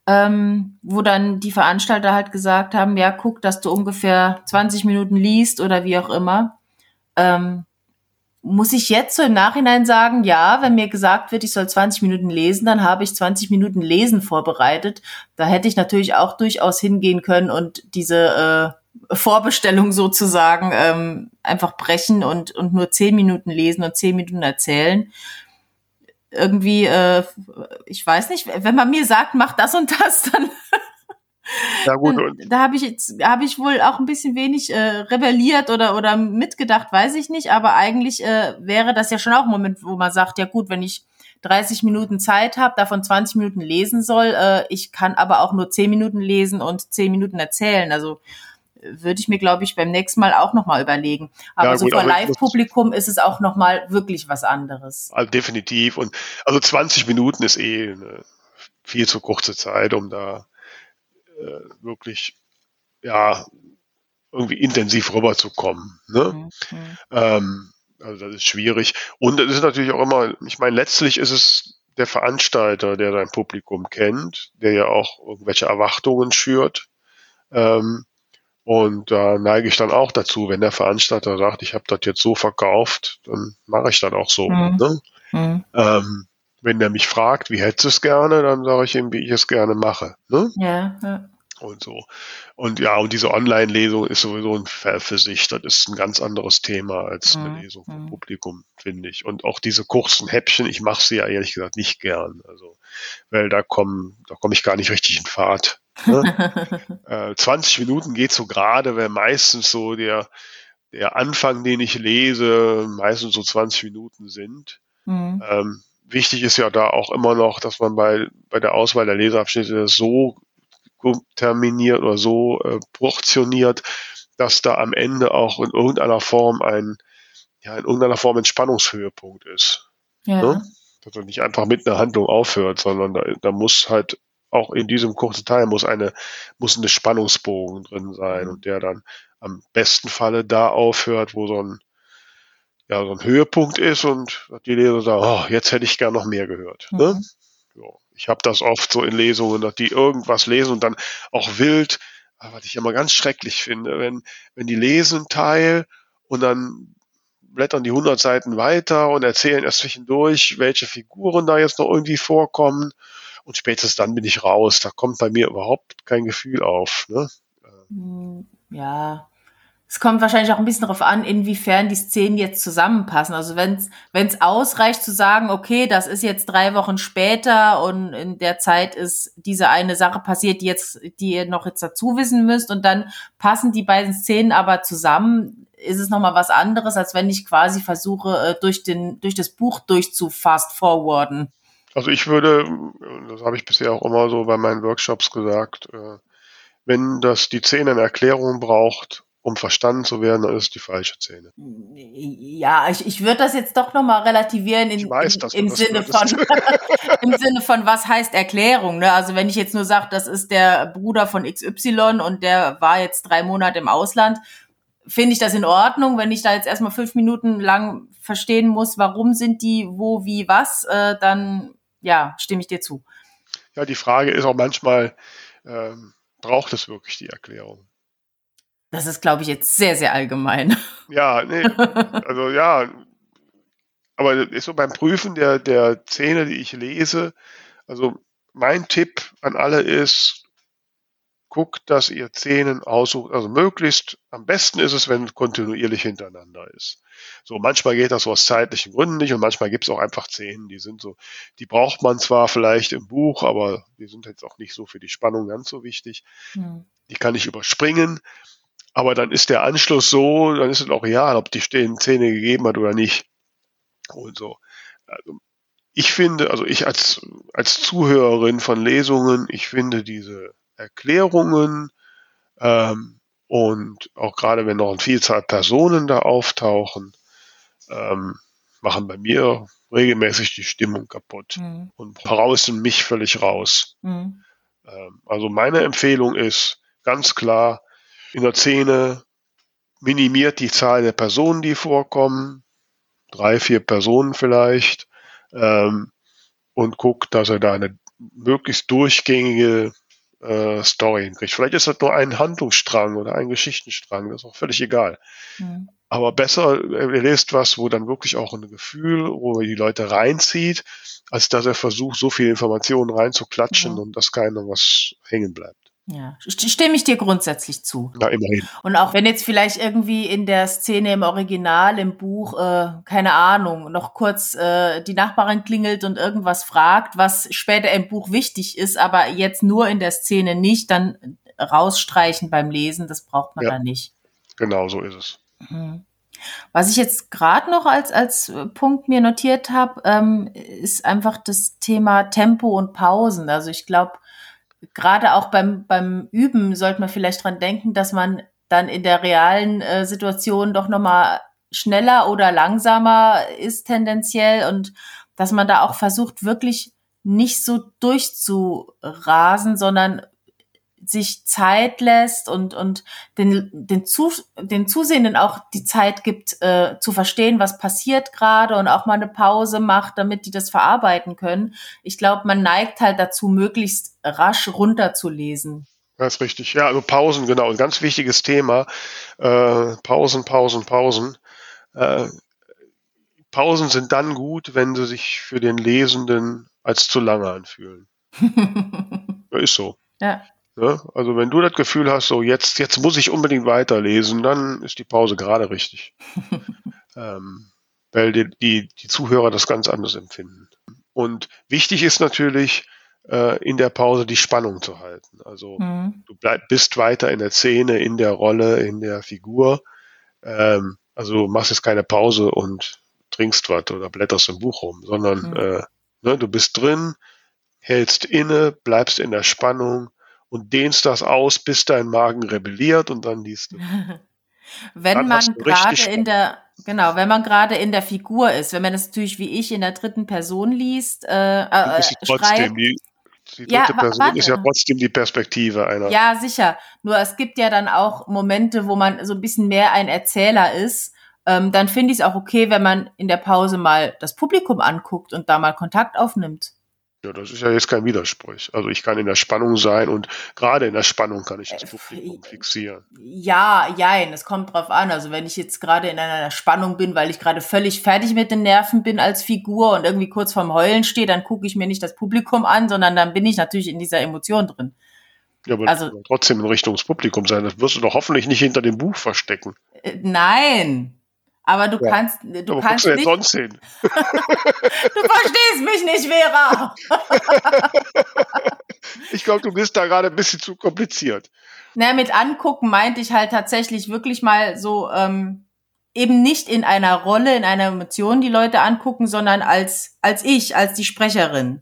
ähm, wo dann die Veranstalter halt gesagt haben, ja, guck, dass du ungefähr 20 Minuten liest oder wie auch immer. Ähm, muss ich jetzt so im Nachhinein sagen, ja, wenn mir gesagt wird, ich soll 20 Minuten lesen, dann habe ich 20 Minuten Lesen vorbereitet. Da hätte ich natürlich auch durchaus hingehen können und diese äh, Vorbestellung sozusagen ähm, einfach brechen und, und nur 10 Minuten lesen und 10 Minuten erzählen. Irgendwie, äh, ich weiß nicht, wenn man mir sagt, mach das und das, dann ja, gut. Da habe ich jetzt, habe ich wohl auch ein bisschen wenig äh, rebelliert oder, oder mitgedacht, weiß ich nicht. Aber eigentlich äh, wäre das ja schon auch ein Moment, wo man sagt, ja gut, wenn ich 30 Minuten Zeit habe, davon 20 Minuten lesen soll, äh, ich kann aber auch nur 10 Minuten lesen und 10 Minuten erzählen. Also würde ich mir, glaube ich, beim nächsten Mal auch nochmal überlegen. Aber ja, so vor Live-Publikum ist es auch nochmal wirklich was anderes. Also definitiv. Und also 20 Minuten ist eh eine viel zu kurze Zeit, um da äh, wirklich ja, irgendwie intensiv rüberzukommen. Ne? Mhm. mhm. Ähm, also das ist schwierig. Und es ist natürlich auch immer, ich meine, letztlich ist es der Veranstalter, der sein Publikum kennt, der ja auch irgendwelche Erwartungen schürt. Ähm, und da neige ich dann auch dazu, wenn der Veranstalter sagt, ich habe das jetzt so verkauft, dann mache ich das auch so. Mhm. Ne? Mhm. Ähm, wenn der mich fragt, wie hättest du es gerne, dann sage ich ihm, wie ich es gerne mache. Ne? Ja, ja. Und so. Und ja, und diese Online-Lesung ist sowieso ein Fall für sich. Das ist ein ganz anderes Thema als eine mhm. Lesung vom mhm. Publikum, finde ich. Und auch diese kurzen Häppchen, ich mache sie ja ehrlich gesagt nicht gern. Also, weil da kommen, da komme ich gar nicht richtig in Fahrt. Ne? äh, 20 Minuten geht so gerade, weil meistens so der, der Anfang, den ich lese, meistens so 20 Minuten sind. Mhm. Ähm, wichtig ist ja da auch immer noch, dass man bei, bei der Auswahl der Leseabschnitte so terminiert oder so äh, portioniert, dass da am Ende auch in irgendeiner Form ein, ja, in irgendeiner Form ein Spannungshöhepunkt ist. Ja. Ne? Dass er nicht einfach mit einer Handlung aufhört, sondern da, da muss halt auch in diesem kurzen Teil muss eine, muss eine Spannungsbogen drin sein und der dann am besten Falle da aufhört, wo so ein, ja, so ein Höhepunkt ist und die Leser sagen, oh, jetzt hätte ich gern noch mehr gehört. Ne? Mhm. Ne? Ich habe das oft so in Lesungen, dass die irgendwas lesen und dann auch wild, was ich immer ganz schrecklich finde, wenn, wenn die lesen Teil und dann blättern die 100 Seiten weiter und erzählen erst zwischendurch, welche Figuren da jetzt noch irgendwie vorkommen und spätestens dann bin ich raus. Da kommt bei mir überhaupt kein Gefühl auf. Ne? Hm, ja, es kommt wahrscheinlich auch ein bisschen darauf an, inwiefern die Szenen jetzt zusammenpassen. Also wenn es ausreicht zu sagen, okay, das ist jetzt drei Wochen später und in der Zeit ist diese eine Sache passiert, die jetzt, die ihr noch jetzt dazu wissen müsst und dann passen die beiden Szenen aber zusammen, ist es nochmal was anderes, als wenn ich quasi versuche, äh, durch den, durch das Buch durchzufast forwarden. Also ich würde, das habe ich bisher auch immer so bei meinen Workshops gesagt, äh, wenn das die Szene eine Erklärung braucht, um verstanden zu werden, dann ist es die falsche Szene. Ja, ich, ich würde das jetzt doch nochmal relativieren in, weiß, in, im Sinne von im Sinne von was heißt Erklärung. Ne? Also wenn ich jetzt nur sage, das ist der Bruder von XY und der war jetzt drei Monate im Ausland, finde ich das in Ordnung. Wenn ich da jetzt erstmal fünf Minuten lang verstehen muss, warum sind die, wo, wie, was, äh, dann ja, stimme ich dir zu. Ja, die Frage ist auch manchmal, ähm, braucht es wirklich die Erklärung? Das ist, glaube ich, jetzt sehr, sehr allgemein. Ja, nee, also ja, aber ist so beim Prüfen der, der Szene, die ich lese, also mein Tipp an alle ist, guckt, dass ihr Szenen aussucht, also möglichst, am besten ist es, wenn kontinuierlich hintereinander ist. So, manchmal geht das so aus zeitlichen Gründen nicht und manchmal gibt es auch einfach Szenen, die sind so, die braucht man zwar vielleicht im Buch, aber die sind jetzt auch nicht so für die Spannung ganz so wichtig. Hm. Die kann ich überspringen. Aber dann ist der Anschluss so, dann ist es auch real, ob die stehenden Zähne gegeben hat oder nicht. Und so. Also ich finde, also ich als, als Zuhörerin von Lesungen, ich finde diese Erklärungen ähm, und auch gerade wenn noch eine Vielzahl Personen da auftauchen, ähm, machen bei mir regelmäßig die Stimmung kaputt mhm. und brausen mich völlig raus. Mhm. Ähm, also meine Empfehlung ist ganz klar, in der Szene minimiert die Zahl der Personen, die vorkommen, drei, vier Personen vielleicht, ähm, und guckt, dass er da eine möglichst durchgängige äh, Story hinkriegt. Vielleicht ist das nur ein Handlungsstrang oder ein Geschichtenstrang, das ist auch völlig egal. Mhm. Aber besser, er lest was, wo dann wirklich auch ein Gefühl, wo er die Leute reinzieht, als dass er versucht, so viel Informationen reinzuklatschen mhm. und dass keiner was hängen bleibt. Ja, stimme ich dir grundsätzlich zu. Na, immerhin. Und auch wenn jetzt vielleicht irgendwie in der Szene im Original, im Buch, äh, keine Ahnung, noch kurz äh, die Nachbarin klingelt und irgendwas fragt, was später im Buch wichtig ist, aber jetzt nur in der Szene nicht, dann rausstreichen beim Lesen, das braucht man ja, da nicht. Genau so ist es. Mhm. Was ich jetzt gerade noch als, als Punkt mir notiert habe, ähm, ist einfach das Thema Tempo und Pausen. Also ich glaube, gerade auch beim, beim Üben sollte man vielleicht dran denken, dass man dann in der realen äh, Situation doch nochmal schneller oder langsamer ist tendenziell und dass man da auch versucht, wirklich nicht so durchzurasen, sondern sich Zeit lässt und, und den, den, Zu, den Zusehenden auch die Zeit gibt, äh, zu verstehen, was passiert gerade und auch mal eine Pause macht, damit die das verarbeiten können. Ich glaube, man neigt halt dazu, möglichst rasch runterzulesen. Das ist richtig. Ja, also Pausen, genau. Ein ganz wichtiges Thema. Äh, Pausen, Pausen, Pausen. Äh, Pausen sind dann gut, wenn sie sich für den Lesenden als zu lange anfühlen. ist so. Ja. Ja. Also wenn du das Gefühl hast, so jetzt, jetzt muss ich unbedingt weiterlesen, dann ist die Pause gerade richtig. ähm, weil die, die, die Zuhörer das ganz anders empfinden. Und wichtig ist natürlich, äh, in der Pause die Spannung zu halten. Also mhm. du bleib, bist weiter in der Szene, in der Rolle, in der Figur. Ähm, also du machst jetzt keine Pause und trinkst was oder blätterst im Buch rum, sondern mhm. äh, ne, du bist drin, hältst inne, bleibst in der Spannung und dehnst das aus, bis dein Magen rebelliert und dann liest du. wenn dann man gerade in der genau, wenn man gerade in der Figur ist, wenn man das natürlich wie ich in der dritten Person liest, äh, äh, trotzdem die, die dritte ja, Person warte. ist ja trotzdem die Perspektive einer. Ja, sicher. Nur es gibt ja dann auch Momente, wo man so ein bisschen mehr ein Erzähler ist ähm, dann finde ich es auch okay, wenn man in der Pause mal das Publikum anguckt und da mal Kontakt aufnimmt. Ja, das ist ja jetzt kein Widerspruch. Also ich kann in der Spannung sein und gerade in der Spannung kann ich das Publikum fixieren. Ja, jein, es kommt drauf an. Also wenn ich jetzt gerade in einer Spannung bin, weil ich gerade völlig fertig mit den Nerven bin als Figur und irgendwie kurz vorm Heulen stehe, dann gucke ich mir nicht das Publikum an, sondern dann bin ich natürlich in dieser Emotion drin. Ja, aber also, trotzdem in Richtung des Publikums sein. Das wirst du doch hoffentlich nicht hinter dem Buch verstecken. Äh, nein, aber du ja. kannst, du Aber kannst nicht. sonst hin? du verstehst mich nicht, Vera. ich glaube, du bist da gerade ein bisschen zu kompliziert. Na, mit angucken meinte ich halt tatsächlich wirklich mal so ähm, eben nicht in einer Rolle, in einer Emotion die Leute angucken, sondern als als ich, als die Sprecherin.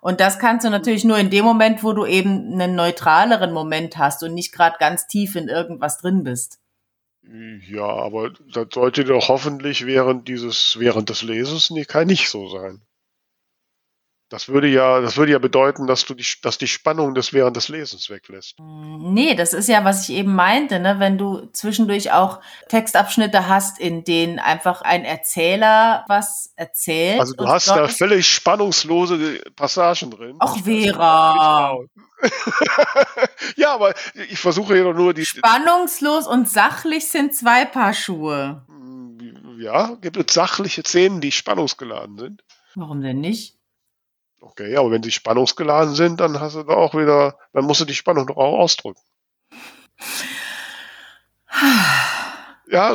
Und das kannst du natürlich nur in dem Moment, wo du eben einen neutraleren Moment hast und nicht gerade ganz tief in irgendwas drin bist. Ja, aber das sollte doch hoffentlich während dieses, während des Lesens nicht, kann nicht so sein. Das würde ja, das würde ja bedeuten, dass du die, dass die Spannung des während des Lesens weglässt. Nee, das ist ja, was ich eben meinte, ne? wenn du zwischendurch auch Textabschnitte hast, in denen einfach ein Erzähler was erzählt. Also du hast da völlig spannungslose Passagen drin. Ach, Vera. ja, aber ich versuche hier doch nur die. Spannungslos und sachlich sind zwei Paar Schuhe. Ja, gibt es sachliche Szenen, die spannungsgeladen sind? Warum denn nicht? Okay, aber wenn sie spannungsgeladen sind, dann hast du da auch wieder, dann musst du die Spannung doch auch ausdrücken. ja,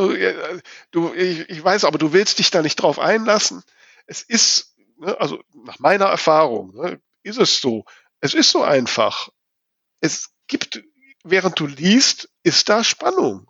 du, ich, ich weiß, aber du willst dich da nicht drauf einlassen. Es ist, ne, also nach meiner Erfahrung, ne, ist es so. Es ist so einfach. Es gibt, während du liest, ist da Spannung.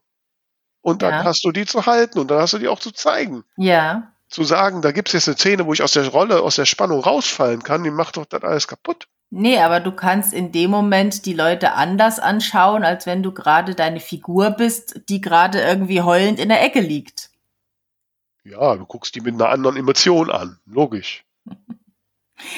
Und dann ja. hast du die zu halten und dann hast du die auch zu zeigen. Ja zu sagen, da gibt es jetzt eine Szene, wo ich aus der Rolle, aus der Spannung rausfallen kann, die macht doch das alles kaputt. Nee, aber du kannst in dem Moment die Leute anders anschauen, als wenn du gerade deine Figur bist, die gerade irgendwie heulend in der Ecke liegt. Ja, du guckst die mit einer anderen Emotion an, logisch.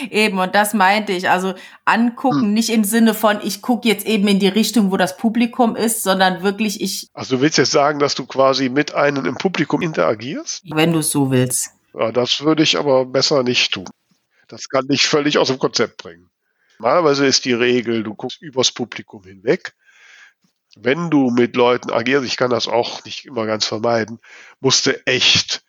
Eben, und das meinte ich. Also angucken, hm. nicht im Sinne von, ich gucke jetzt eben in die Richtung, wo das Publikum ist, sondern wirklich ich. Also du willst jetzt sagen, dass du quasi mit einem im Publikum interagierst? Wenn du es so willst. Ja, das würde ich aber besser nicht tun. Das kann dich völlig aus dem Konzept bringen. Normalerweise ist die Regel, du guckst übers Publikum hinweg. Wenn du mit Leuten agierst, ich kann das auch nicht immer ganz vermeiden, musst du echt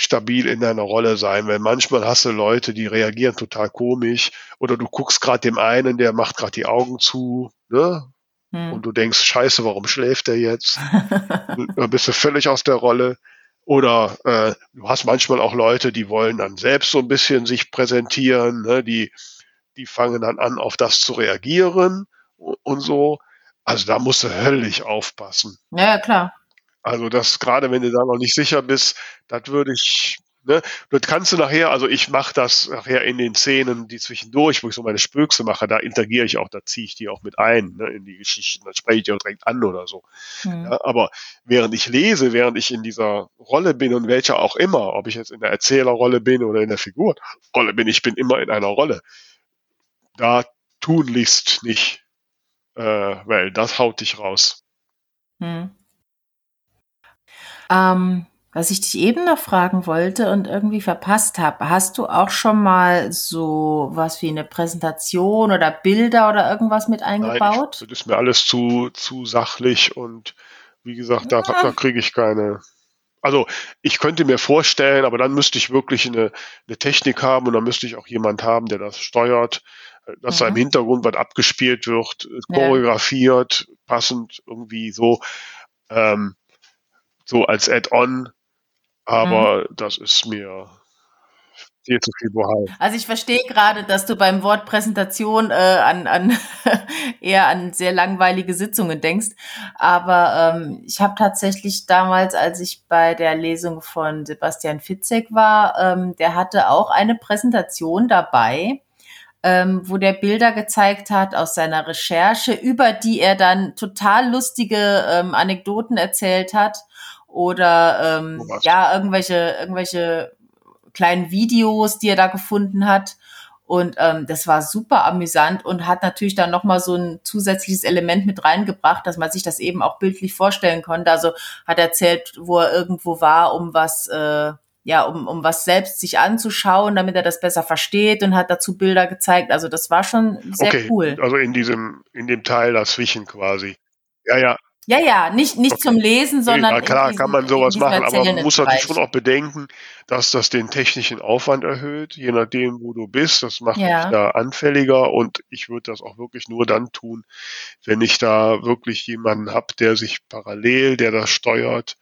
stabil in deiner Rolle sein, weil manchmal hast du Leute, die reagieren total komisch oder du guckst gerade dem einen, der macht gerade die Augen zu, ne? Hm. Und du denkst, scheiße, warum schläft der jetzt? dann bist du völlig aus der Rolle. Oder äh, du hast manchmal auch Leute, die wollen dann selbst so ein bisschen sich präsentieren, ne? die, die fangen dann an, auf das zu reagieren und so. Also da musst du höllisch aufpassen. Ja, klar. Also das gerade, wenn du da noch nicht sicher bist, das würde ich, ne, das kannst du nachher, also ich mache das nachher in den Szenen, die zwischendurch, wo ich so meine Spökse mache, da interagiere ich auch, da ziehe ich die auch mit ein, ne, in die Geschichten, dann spreche ich die auch direkt an oder so. Mhm. Ja, aber während ich lese, während ich in dieser Rolle bin und welcher auch immer, ob ich jetzt in der Erzählerrolle bin oder in der Figurrolle bin, ich bin immer in einer Rolle. Da tunlichst nicht äh, weil das haut dich raus. Hm. Ähm, was ich dich eben noch fragen wollte und irgendwie verpasst habe, hast du auch schon mal so was wie eine Präsentation oder Bilder oder irgendwas mit eingebaut? Nein, das ist mir alles zu, zu sachlich und wie gesagt, da, da kriege ich keine. Also ich könnte mir vorstellen, aber dann müsste ich wirklich eine, eine Technik haben und dann müsste ich auch jemand haben, der das steuert, dass mhm. da im mhm. Hintergrund was abgespielt wird, choreografiert, ja. passend irgendwie so, ähm, so als Add-on aber mhm. das ist mir viel zu viel Bohai. Also ich verstehe gerade, dass du beim Wort Präsentation äh, an, an eher an sehr langweilige Sitzungen denkst. Aber ähm, ich habe tatsächlich damals, als ich bei der Lesung von Sebastian Fitzek war, ähm, der hatte auch eine Präsentation dabei. Ähm, wo der Bilder gezeigt hat aus seiner Recherche, über die er dann total lustige ähm, Anekdoten erzählt hat oder ähm, ja, irgendwelche, irgendwelche kleinen Videos, die er da gefunden hat. Und ähm, das war super amüsant und hat natürlich dann nochmal so ein zusätzliches Element mit reingebracht, dass man sich das eben auch bildlich vorstellen konnte. Also hat erzählt, wo er irgendwo war, um was, äh, ja, um, um was selbst sich anzuschauen, damit er das besser versteht und hat dazu Bilder gezeigt. Also das war schon sehr okay, cool. Also in diesem, in dem Teil dazwischen quasi. Ja, ja, ja, ja, nicht, nicht okay. zum Lesen, sondern. Ja, klar, kann man sowas machen, aber man muss natürlich schon auch bedenken, dass das den technischen Aufwand erhöht, je nachdem, wo du bist. Das macht ja. mich da anfälliger und ich würde das auch wirklich nur dann tun, wenn ich da wirklich jemanden habe, der sich parallel, der das steuert.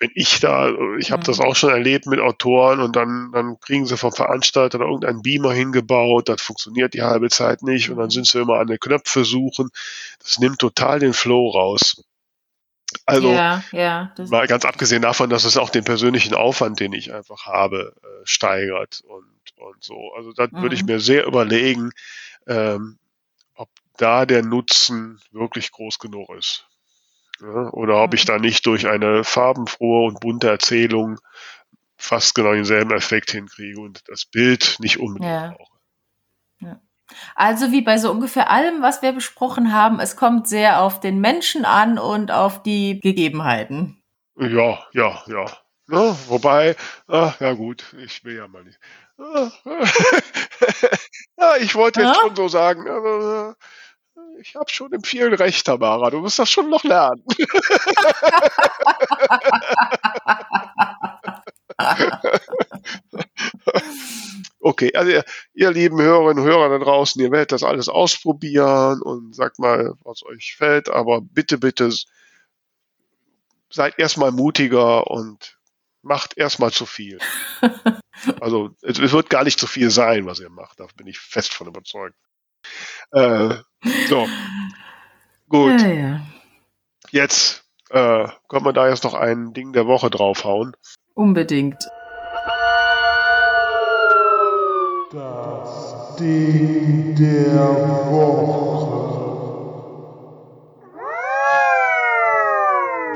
Wenn ich da, ich habe mhm. das auch schon erlebt mit Autoren und dann, dann kriegen sie vom Veranstalter da irgendeinen Beamer hingebaut, das funktioniert die halbe Zeit nicht und dann mhm. sind sie immer an den Knöpfe suchen. Das nimmt total den Flow raus. Also ja, ja, mal ganz abgesehen davon, dass es auch den persönlichen Aufwand, den ich einfach habe, äh, steigert und, und so. Also da mhm. würde ich mhm. mir sehr überlegen, ähm, ob da der Nutzen wirklich groß genug ist. Ja, oder ob mhm. ich da nicht durch eine farbenfrohe und bunte Erzählung fast genau denselben Effekt hinkriege und das Bild nicht unbedingt brauche. Ja. Also wie bei so ungefähr allem, was wir besprochen haben, es kommt sehr auf den Menschen an und auf die Gegebenheiten. Ja, ja, ja. ja wobei, ach, ja gut, ich will ja mal nicht. ja, ich wollte jetzt schon so sagen, also, ich habe schon im vielen Recht, Tamara. Du musst das schon noch lernen. Okay, also ihr, ihr lieben Hörerinnen und Hörer da draußen, ihr werdet das alles ausprobieren und sagt mal, was euch fällt, aber bitte, bitte seid erstmal mutiger und macht erstmal zu viel. also es, es, wird gar nicht zu viel sein, was ihr macht, da bin ich fest von überzeugt. Äh, so, gut. Ja, ja. Jetzt äh, können wir da jetzt noch ein Ding der Woche draufhauen. Unbedingt. Ding der Woche.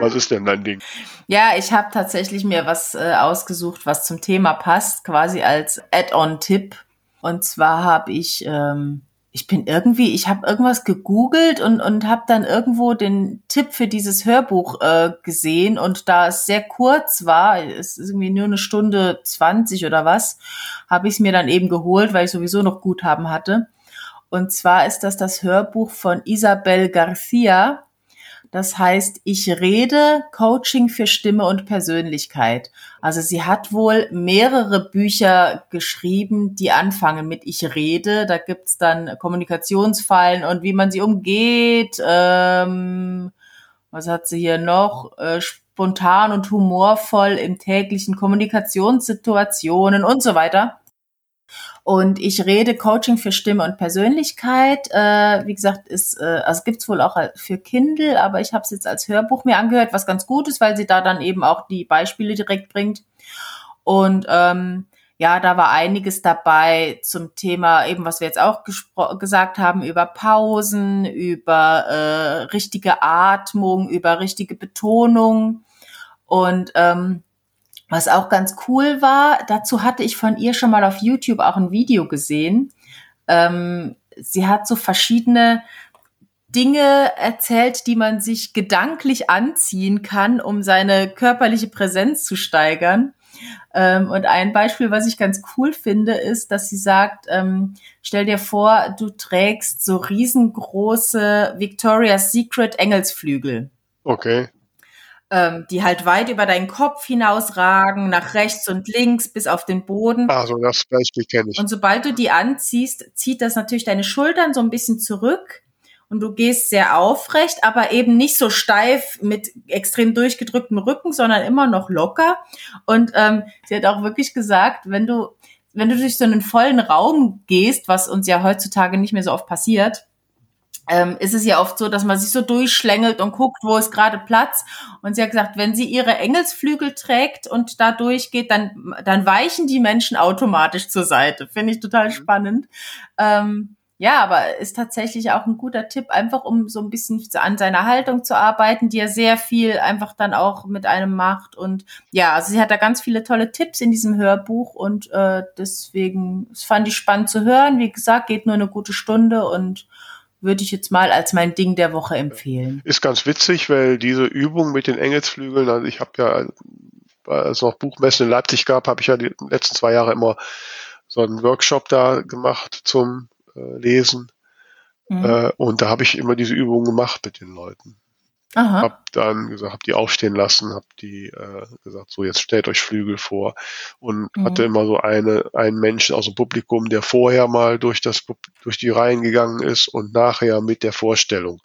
Was ist denn dein Ding? Ja, ich habe tatsächlich mir was äh, ausgesucht, was zum Thema passt, quasi als Add-on-Tipp. Und zwar habe ich ähm, ich bin irgendwie, ich habe irgendwas gegoogelt und, und habe dann irgendwo den Tipp für dieses Hörbuch äh, gesehen und da es sehr kurz war, es ist irgendwie nur eine Stunde zwanzig oder was, habe ich es mir dann eben geholt, weil ich sowieso noch Guthaben hatte. Und zwar ist das das Hörbuch von Isabel Garcia das heißt, ich rede Coaching für Stimme und Persönlichkeit. Also sie hat wohl mehrere Bücher geschrieben, die anfangen mit Ich rede. Da gibt's dann Kommunikationsfallen und wie man sie umgeht. Ähm, was hat sie hier noch? Äh, spontan und humorvoll in täglichen Kommunikationssituationen und so weiter. Und ich rede Coaching für Stimme und Persönlichkeit. Äh, wie gesagt, ist, äh, also gibt's wohl auch für Kindle, aber ich habe es jetzt als Hörbuch mir angehört, was ganz gut ist, weil sie da dann eben auch die Beispiele direkt bringt. Und ähm, ja, da war einiges dabei zum Thema, eben was wir jetzt auch gesagt haben, über Pausen, über äh, richtige Atmung, über richtige Betonung. Und ähm, was auch ganz cool war, dazu hatte ich von ihr schon mal auf YouTube auch ein Video gesehen. Ähm, sie hat so verschiedene Dinge erzählt, die man sich gedanklich anziehen kann, um seine körperliche Präsenz zu steigern. Ähm, und ein Beispiel, was ich ganz cool finde, ist, dass sie sagt, ähm, stell dir vor, du trägst so riesengroße Victoria's Secret Engelsflügel. Okay. Ähm, die halt weit über deinen Kopf hinausragen, nach rechts und links bis auf den Boden. Also das Beispiel kenne ich. Und sobald du die anziehst, zieht das natürlich deine Schultern so ein bisschen zurück und du gehst sehr aufrecht, aber eben nicht so steif mit extrem durchgedrücktem Rücken, sondern immer noch locker. Und ähm, sie hat auch wirklich gesagt, wenn du wenn du durch so einen vollen Raum gehst, was uns ja heutzutage nicht mehr so oft passiert, ähm, ist es ja oft so, dass man sich so durchschlängelt und guckt, wo ist gerade Platz. Und sie hat gesagt, wenn sie ihre Engelsflügel trägt und da durchgeht, dann, dann weichen die Menschen automatisch zur Seite. Finde ich total mhm. spannend. Ähm, ja, aber ist tatsächlich auch ein guter Tipp, einfach um so ein bisschen an seiner Haltung zu arbeiten, die ja sehr viel einfach dann auch mit einem macht. Und ja, also sie hat da ganz viele tolle Tipps in diesem Hörbuch und äh, deswegen das fand ich spannend zu hören. Wie gesagt, geht nur eine gute Stunde und würde ich jetzt mal als mein Ding der Woche empfehlen. Ist ganz witzig, weil diese Übung mit den Engelsflügeln, also ich habe ja, als es noch Buchmessen in Leipzig gab, habe ich ja die letzten zwei Jahre immer so einen Workshop da gemacht zum äh, lesen. Mhm. Äh, und da habe ich immer diese Übungen gemacht mit den Leuten. Aha. Hab dann gesagt, hab die aufstehen lassen, hab die äh, gesagt, so jetzt stellt euch Flügel vor und mhm. hatte immer so eine einen Menschen aus dem Publikum, der vorher mal durch das durch die Reihen gegangen ist und nachher mit der Vorstellung.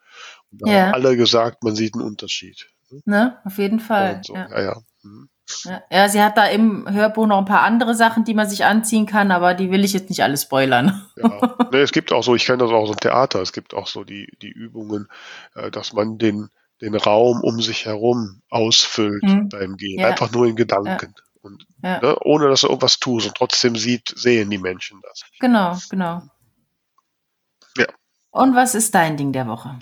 Und da ja. haben alle gesagt, man sieht einen Unterschied. Ne, auf jeden Fall. So. Ja. ja, ja. Mhm. Ja, ja, sie hat da im Hörbuch noch ein paar andere Sachen, die man sich anziehen kann, aber die will ich jetzt nicht alles spoilern. Ja. Nee, es gibt auch so, ich kenne das auch so im Theater, es gibt auch so die, die Übungen, äh, dass man den, den Raum um sich herum ausfüllt mhm. beim Gehen. Ja. Einfach nur in Gedanken. Ja. Und, ne, ohne dass er irgendwas tut und trotzdem sieht, sehen die Menschen das. Genau, genau. Ja. Und was ist dein Ding der Woche?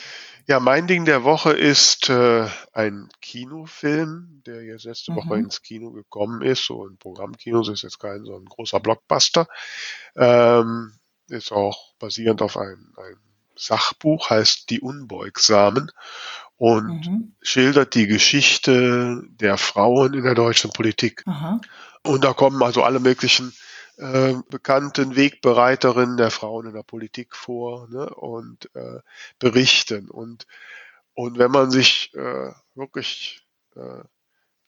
Ja, mein Ding der Woche ist äh, ein Kinofilm, der jetzt letzte mhm. Woche ins Kino gekommen ist. So ein Programmkino, das ist jetzt kein so ein großer Blockbuster. Ähm, ist auch basierend auf einem, einem Sachbuch, heißt Die Unbeugsamen und mhm. schildert die Geschichte der Frauen in der deutschen Politik. Aha. Und da kommen also alle möglichen äh, bekannten Wegbereiterinnen der Frauen in der Politik vor ne, und äh, berichten. Und, und wenn man sich äh, wirklich äh,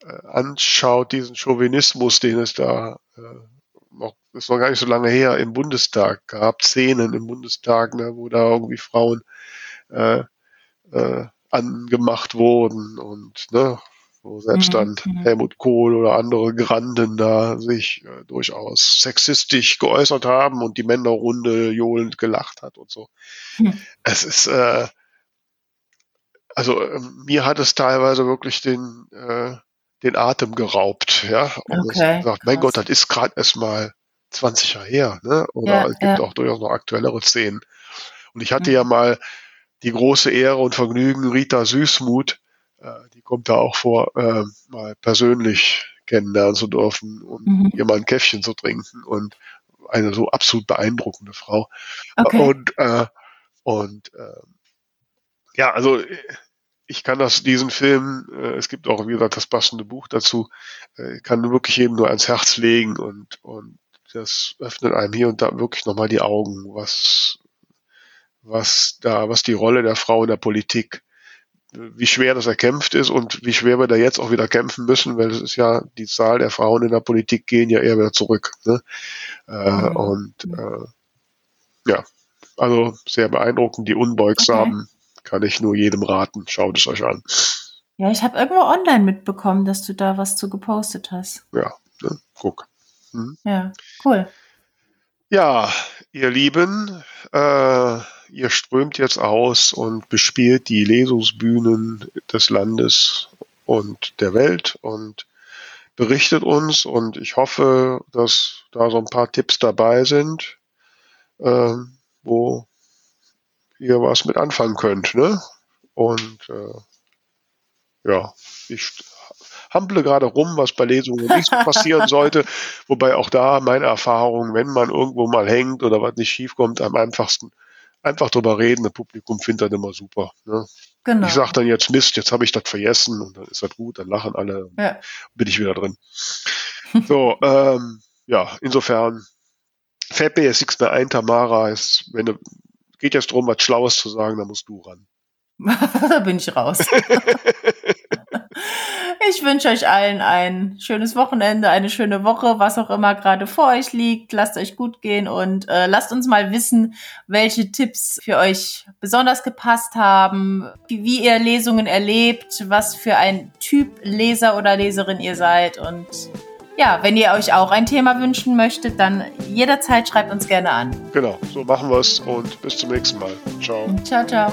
äh, anschaut, diesen Chauvinismus, den es da äh, noch, ist noch gar nicht so lange her, im Bundestag gab, Szenen im Bundestag, ne, wo da irgendwie Frauen äh, äh, angemacht wurden und ne, wo selbst mhm, dann mhm. Helmut Kohl oder andere Granden da sich äh, durchaus sexistisch geäußert haben und die Männerrunde johlend gelacht hat und so. Mhm. Es ist, äh, also äh, mir hat es teilweise wirklich den, äh, den Atem geraubt, ja. Und okay, gesagt, mein Gott, das ist gerade erst mal 20 Jahre her, ne? Oder ja, es gibt ja. auch durchaus noch aktuellere Szenen. Und ich hatte mhm. ja mal die große Ehre und Vergnügen, Rita Süßmuth äh, die kommt da auch vor, äh, mal persönlich kennenlernen zu dürfen und mhm. ihr mal ein Käffchen zu trinken und eine so absolut beeindruckende Frau. Okay. Und, äh, und äh, ja, also ich kann das, diesen Film, äh, es gibt auch, wie gesagt, das passende Buch dazu, äh, kann wirklich jedem nur ans Herz legen und, und das öffnet einem hier und da wirklich nochmal die Augen, was, was da, was die Rolle der Frau in der Politik wie schwer das erkämpft ist und wie schwer wir da jetzt auch wieder kämpfen müssen, weil es ist ja, die Zahl der Frauen in der Politik gehen ja eher wieder zurück. Ne? Äh, mhm. Und äh, ja, also sehr beeindruckend, die Unbeugsamen okay. kann ich nur jedem raten. Schaut es euch an. Ja, ich habe irgendwo online mitbekommen, dass du da was zu gepostet hast. Ja, ne? guck. Mhm. Ja, cool. Ja, ihr Lieben, äh, ihr strömt jetzt aus und bespielt die Lesungsbühnen des Landes und der Welt und berichtet uns und ich hoffe, dass da so ein paar Tipps dabei sind, äh, wo ihr was mit anfangen könnt. Ne? Und äh, ja, ich hample gerade rum, was bei Lesungen nicht so passieren sollte. Wobei auch da meine Erfahrung, wenn man irgendwo mal hängt oder was nicht schief kommt, am einfachsten einfach drüber reden. Das Publikum findet das immer super. Ne? Genau. Ich sage dann jetzt Mist, jetzt habe ich das vergessen und dann ist das gut, dann lachen alle, Ja. bin ich wieder drin. So, ähm, ja, insofern fällt mir jetzt nichts mehr ein, Tamara. Ist, wenn du, geht jetzt darum, was Schlaues zu sagen, dann musst du ran. da bin ich raus. ich wünsche euch allen ein schönes Wochenende, eine schöne Woche, was auch immer gerade vor euch liegt. Lasst euch gut gehen und äh, lasst uns mal wissen, welche Tipps für euch besonders gepasst haben, wie, wie ihr Lesungen erlebt, was für ein Typ Leser oder Leserin ihr seid und ja, wenn ihr euch auch ein Thema wünschen möchtet, dann jederzeit schreibt uns gerne an. Genau, so machen wir es und bis zum nächsten Mal. Ciao. Ciao, ciao.